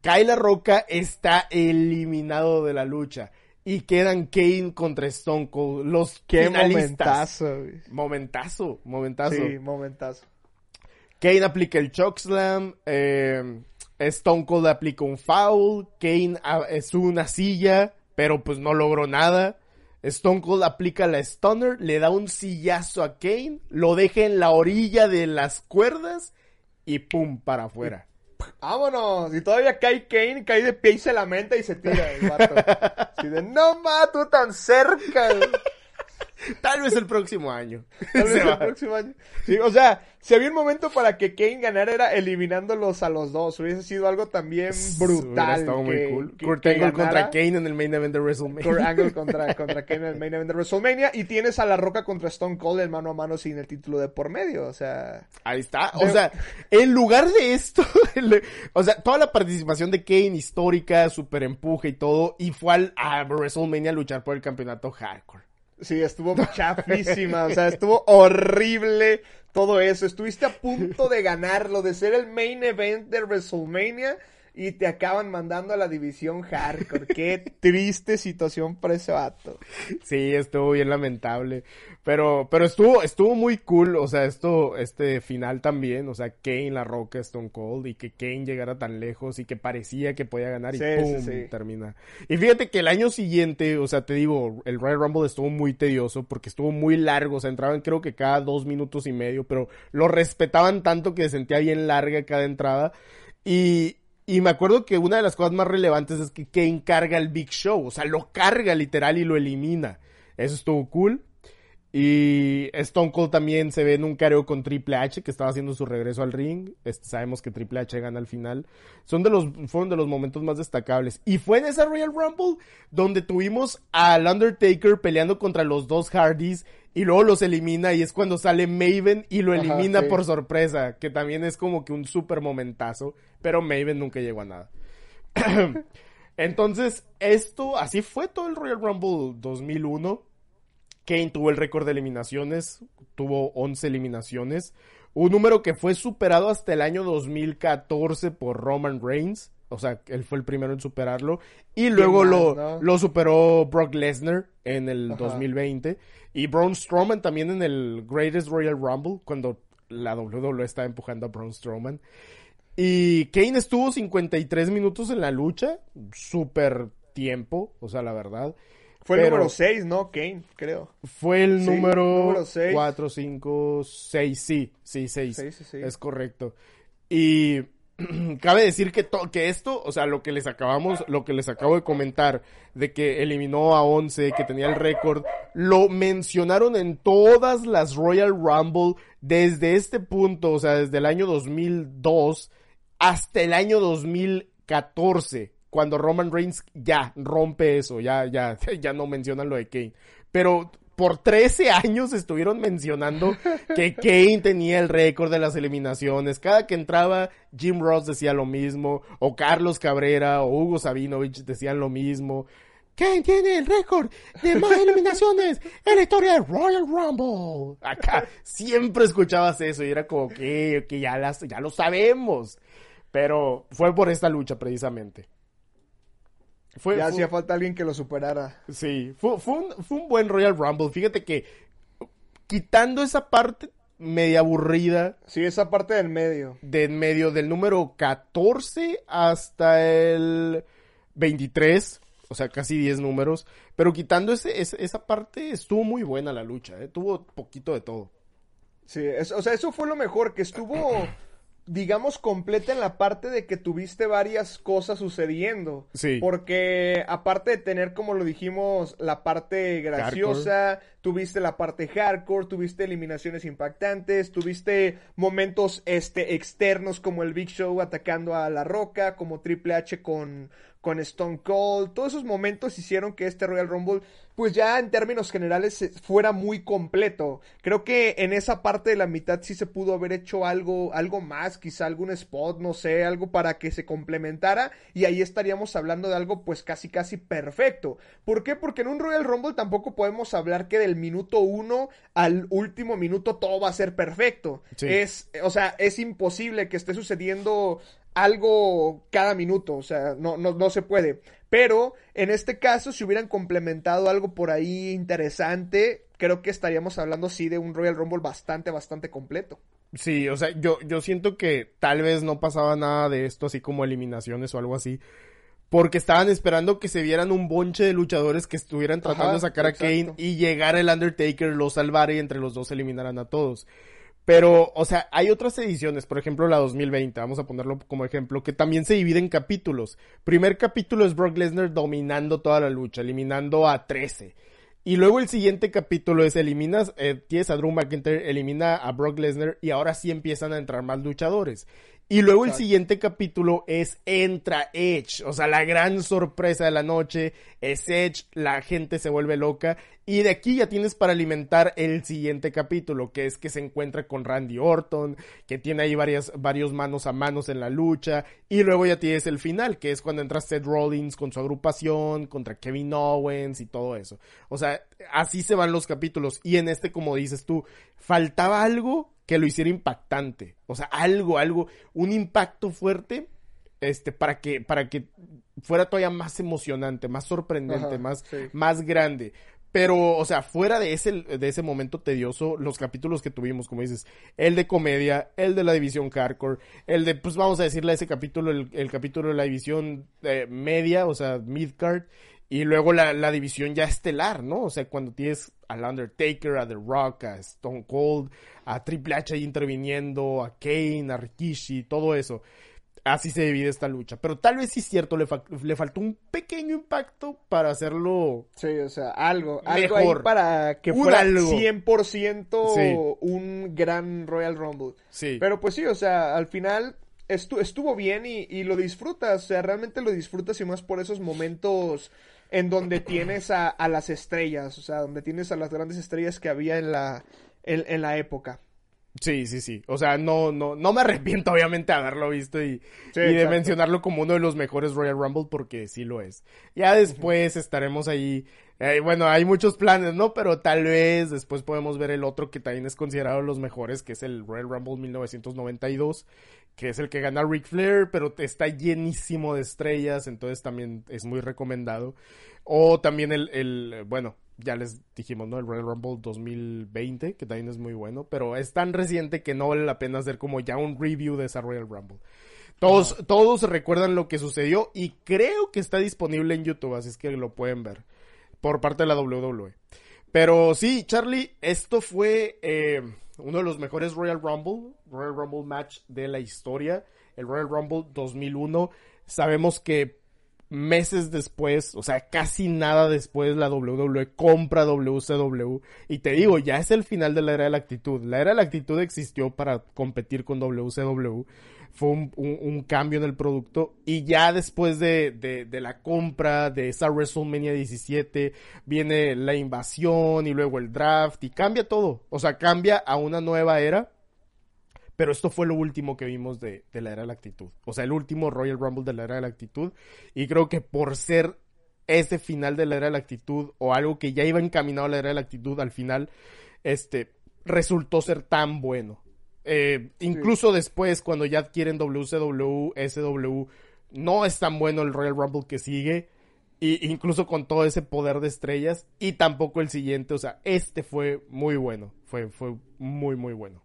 Cae la roca, está eliminado de la lucha. Y quedan Kane contra Stone Cold, los Qué finalistas. momentazo, güey. Momentazo, momentazo. Sí, momentazo. Kane aplica el chokeslam, eh, Stone Cold aplica un foul, Kane ah, sube una silla, pero pues no logró nada. Stone Cold aplica la stunner, le da un sillazo a Kane, lo deja en la orilla de las cuerdas y pum, para afuera. Vámonos. Y todavía cae Kane, cae de pie y se lamenta y se tira el vato. *laughs* Así de, no ma, tú tan cerca. Güey". Tal vez el próximo año. Tal vez Se el próximo año. Sí, o sea, si había un momento para que Kane ganara era eliminándolos a los dos. Hubiese sido algo también brutal. estado muy cool. que- Kurt que Angle contra. Kane en el main event de WrestleMania. Kurt Angle *laughs* contra, contra Kane en el main event de WrestleMania. Y tienes a La Roca contra Stone Cold en mano a mano sin el título de por medio. O sea, Ahí está. O De- sea, en lugar de esto, *laughs* el- o sea, toda la participación de Kane histórica, super empuje y todo, y fue al, a WrestleMania a luchar por el campeonato hardcore. Sí, estuvo *laughs* chafísima. o sea, estuvo horrible todo eso. Estuviste a punto de ganarlo, de ser el main event de WrestleMania. Y te acaban mandando a la división hardcore. Qué *laughs* triste situación para ese vato. Sí, estuvo bien lamentable. Pero, pero estuvo, estuvo muy cool, o sea, esto, este final también, o sea, Kane, La Roca, Stone Cold, y que Kane llegara tan lejos y que parecía que podía ganar y ¡pum! termina. Y fíjate que el año siguiente, o sea, te digo, el Royal Rumble estuvo muy tedioso porque estuvo muy largo, o sea, entraban creo que cada dos minutos y medio, pero lo respetaban tanto que se sentía bien larga cada entrada. Y, y me acuerdo que una de las cosas más relevantes es que Kane carga el Big Show, o sea, lo carga literal y lo elimina. Eso estuvo cool. Y Stone Cold también se ve en un careo con Triple H que estaba haciendo su regreso al ring. Este, sabemos que Triple H gana al final. Son de los, fueron de los momentos más destacables. Y fue en esa Royal Rumble donde tuvimos al Undertaker peleando contra los dos Hardys y luego los elimina y es cuando sale Maven y lo elimina por sorpresa, que también es como que un super momentazo, pero Maven nunca llegó a nada. *clears throat* Entonces, esto, así fue todo el Royal Rumble 2001 Kane tuvo el récord de eliminaciones, tuvo 11 eliminaciones, un número que fue superado hasta el año 2014 por Roman Reigns, o sea, él fue el primero en superarlo, y luego lo, lo superó Brock Lesnar en el 2020, y Braun Strowman también en el Greatest Royal Rumble, cuando la WWE estaba empujando a Braun Strowman. Y Kane estuvo 53 minutos en la lucha, súper tiempo, o sea, la verdad. Fue el número 6, ¿no? Kane, creo. Fue el número 4, 5, 6, sí, sí, 6. Es correcto. Y *clears throat* cabe decir que, esto, o sea, lo que les acabamos, lo que les acabo de comentar, de que eliminó a 11, que tenía el récord, lo mencionaron en todas las Royal Rumble desde este punto, o sea, desde el año 2002 hasta el año 2014 cuando Roman Reigns ya rompe eso, ya, ya, *laughs* ya no mencionan lo de Kane. Pero por 13 años estuvieron mencionando que *laughs* Kane tenía el récord de las eliminaciones. Cada que entraba, Jim Ross decía lo mismo, o Carlos Cabrera, o Hugo Sabinovich decían lo mismo. Kane tiene el récord de más *laughs* eliminaciones en la historia del Royal Rumble. Acá siempre escuchabas eso y era como que, ya, las, ya lo sabemos. Pero fue por esta lucha precisamente ya hacía falta alguien que lo superara. Sí, fue, un, buen Royal Rumble. Fíjate que quitando esa parte media aburrida. Sí, esa parte del medio. De en medio del número 14 hasta el 23. O sea, casi 10 números. Pero quitando ese, esa parte, estuvo muy buena la lucha. ¿eh? Tuvo poquito de todo. Sí, o sea, eso fue lo mejor, que estuvo *clears throat* digamos, completa en la parte de que tuviste varias cosas sucediendo. Sí. Porque aparte de tener, como lo dijimos, la parte graciosa, tuviste la parte hardcore, tuviste eliminaciones impactantes, tuviste momentos este externos como el Big Show atacando a La Roca, como Triple H con con Stone Cold, todos esos momentos hicieron que este Royal Rumble, pues ya en términos generales fuera muy completo. Creo que en esa parte de la mitad sí se pudo haber hecho algo, algo más, quizá algún spot, no sé, algo para que se complementara y ahí estaríamos hablando de algo pues casi casi perfecto. ¿Por qué? Porque en un Royal Rumble tampoco podemos hablar que del minuto uno al último minuto todo va a ser perfecto. Es, o sea, es imposible que esté sucediendo algo cada minuto, o sea, no, no, no se puede. Pero en este caso, si hubieran complementado algo por ahí interesante, creo que estaríamos hablando sí de un Royal Rumble bastante, bastante completo. Sí, o sea, yo, yo siento que tal vez no pasaba nada de esto, así como eliminaciones o algo así. Porque estaban esperando que se vieran un bonche de luchadores que estuvieran tratando de sacar a Kane y llegar el Undertaker, lo salvara y entre los dos eliminaran a todos. Pero, o sea, hay otras ediciones, por ejemplo la 2020, vamos a ponerlo como ejemplo, que también se divide en capítulos. Primer capítulo es Brock Lesnar dominando toda la lucha, eliminando a 13. Y luego el siguiente capítulo es eliminas, eh, tienes a Drew McIntyre, elimina a Brock Lesnar y ahora sí empiezan a entrar más luchadores. Y luego el siguiente capítulo es Entra Edge. O sea, la gran sorpresa de la noche es Edge, la gente se vuelve loca. Y de aquí ya tienes para alimentar el siguiente capítulo, que es que se encuentra con Randy Orton, que tiene ahí varias, varios manos a manos en la lucha. Y luego ya tienes el final, que es cuando entra Seth Rollins con su agrupación, contra Kevin Owens y todo eso. O sea, así se van los capítulos. Y en este, como dices tú, faltaba algo que lo hiciera impactante. O sea, algo, algo, un impacto fuerte este, para que, para que fuera todavía más emocionante, más sorprendente, más, más grande. Pero, o sea, fuera de ese, de ese momento tedioso, los capítulos que tuvimos, como dices, el de comedia, el de la división hardcore, el de, pues vamos a decirle a ese capítulo, el, capítulo de la división eh, media, o sea, midcard, y luego la, la, división ya estelar, ¿no? O sea, cuando tienes al Undertaker, a The Rock, a Stone Cold, a Triple H ahí interviniendo, a Kane, a Rikishi, todo eso así se divide esta lucha. Pero tal vez sí es cierto, le, le faltó un pequeño impacto para hacerlo. Sí, o sea, algo, algo ahí para que fuera algo. 100% un gran Royal Rumble. Sí. Pero pues sí, o sea, al final estuvo bien y, y, lo disfrutas, o sea, realmente lo disfrutas y más por esos momentos en donde tienes a, a las estrellas, o sea, donde tienes a las grandes estrellas que había en la, en la época. Sí, sí, sí. O sea, no, no, no me arrepiento *laughs* obviamente de haberlo visto y, de mencionarlo como uno de los mejores Royal Rumble porque sí lo es. Ya después estaremos ahí. Eh, bueno, hay muchos planes, ¿no? Pero tal vez después podemos ver el otro que también es considerado los mejores, que es el Royal Rumble 1992, que es el que gana Ric Flair, pero está llenísimo de estrellas, entonces también es muy recomendado. O también el, el bueno, ya les dijimos, ¿no? El Royal Rumble 2020, que también es muy bueno, pero es tan reciente que no vale la pena hacer como ya un review de esa Royal Rumble. Todos, todos recuerdan lo que sucedió y creo que está disponible en YouTube, así es que lo pueden ver por parte de la WWE. Pero sí, Charlie, esto fue eh, uno de los mejores Royal Rumble, Royal Rumble match de la historia, el Royal Rumble 2001. Sabemos que meses después, o sea, casi nada después, la WWE compra WCW. Y te digo, ya es el final de la era de la actitud. La era de la actitud existió para competir con WCW. Fue un, cambio en el producto. Y ya después de, de, de, la compra de esa WrestleMania 17, viene la invasión y luego el draft y cambia todo. O sea, cambia a una nueva era pero esto fue lo último que vimos de, la era de la actitud. O sea, el último Royal Rumble de la era de la actitud. Y creo que por ser ese final de la era de la actitud o algo que ya iba encaminado a la era de la actitud al final, este, resultó ser tan bueno. Eh, incluso después, cuando ya adquieren WCW, SW, no es tan bueno el Royal Rumble que sigue. Y incluso con todo ese poder de estrellas. Y tampoco el siguiente. O sea, este fue muy bueno. Fue, fue muy, muy bueno.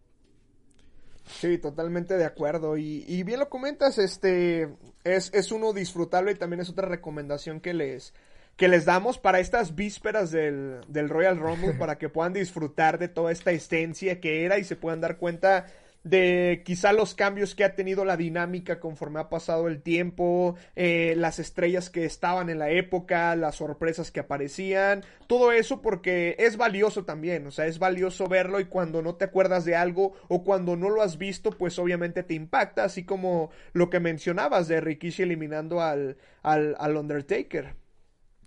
Sí, totalmente de acuerdo. Y, y bien lo comentas, este es, es uno disfrutable y también es otra recomendación que les, que les damos para estas vísperas del, del Royal Rumble *laughs* para que puedan disfrutar de toda esta esencia que era y se puedan dar cuenta de quizá los cambios que ha tenido la dinámica conforme ha pasado el tiempo, eh, las estrellas que estaban en la época, las sorpresas que aparecían, todo eso porque es valioso también, o sea, es valioso verlo y cuando no te acuerdas de algo o cuando no lo has visto, pues obviamente te impacta, así como lo que mencionabas de Rikishi eliminando al, al, al Undertaker.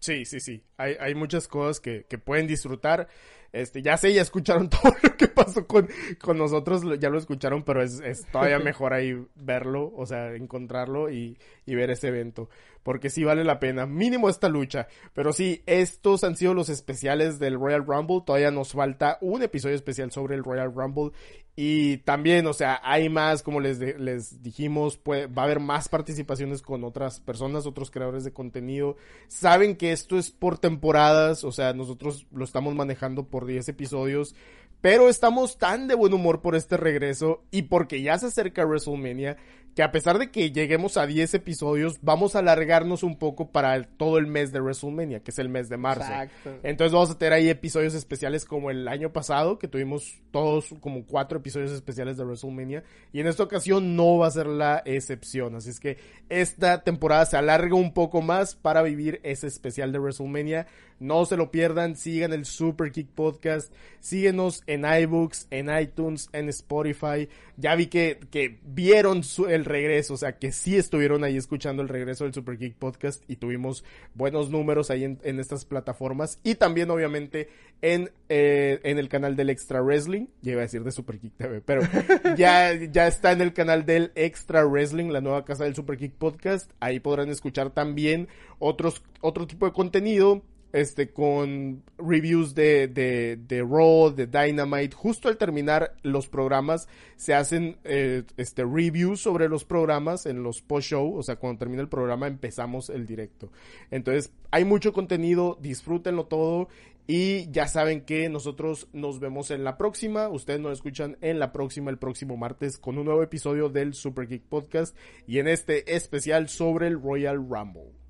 Sí, sí, sí. Hay, hay muchas cosas que, que pueden disfrutar. Este, ya sé, ya escucharon *laughs* todo lo que pasó con, con nosotros, ya lo escucharon, pero es, es todavía *laughs* mejor ahí verlo, o sea, encontrarlo y, y ver ese evento porque sí vale la pena. Mínimo esta lucha. Pero sí, estos han sido los especiales del Royal Rumble. Todavía nos falta un episodio especial sobre el Royal Rumble. Y también, o sea, hay más, como les, les dijimos, va a haber más participaciones con otras personas, otros creadores de contenido. Saben que esto es por temporadas, o sea, nosotros lo estamos manejando por 10 episodios. Pero estamos tan de buen humor por este regreso y porque ya se acerca WrestleMania que a pesar de que lleguemos a 10 episodios, vamos a alargarnos un poco para todo el mes de WrestleMania, que es el mes de marzo. Exacto. Entonces vamos a tener ahí episodios especiales como el año pasado, que tuvimos todos como cuatro episodios especiales de WrestleMania, y en esta ocasión no va a ser la excepción. Así es que esta temporada se alarga un poco más para vivir ese especial de WrestleMania. No se lo pierdan, sigan el Super Kick Podcast, síguenos en iBooks, en iTunes, en Spotify. Ya vi que, que vieron el regreso, o sea, que sí estuvieron ahí escuchando el regreso del Super Kick Podcast y tuvimos buenos números ahí en, estas plataformas. Y también, obviamente, en, eh, en el canal del Extra Wrestling. Ya iba a decir de Super Kick TV, pero *laughs* ya, ya está en el canal del Extra Wrestling, la nueva casa del Super Kick Podcast. Ahí podrán escuchar también otros, otro tipo de contenido este, con reviews de, de, de Raw, de Dynamite. Justo al terminar los programas, se hacen, eh, este, reviews sobre los programas en los post-show. O sea, cuando termina el programa empezamos el directo. Entonces, hay mucho contenido, disfrútenlo todo. Y ya saben que nosotros nos vemos en la próxima. Ustedes nos escuchan en la próxima, el próximo martes, con un nuevo episodio del Super Geek Podcast. Y en este especial sobre el Royal Rumble.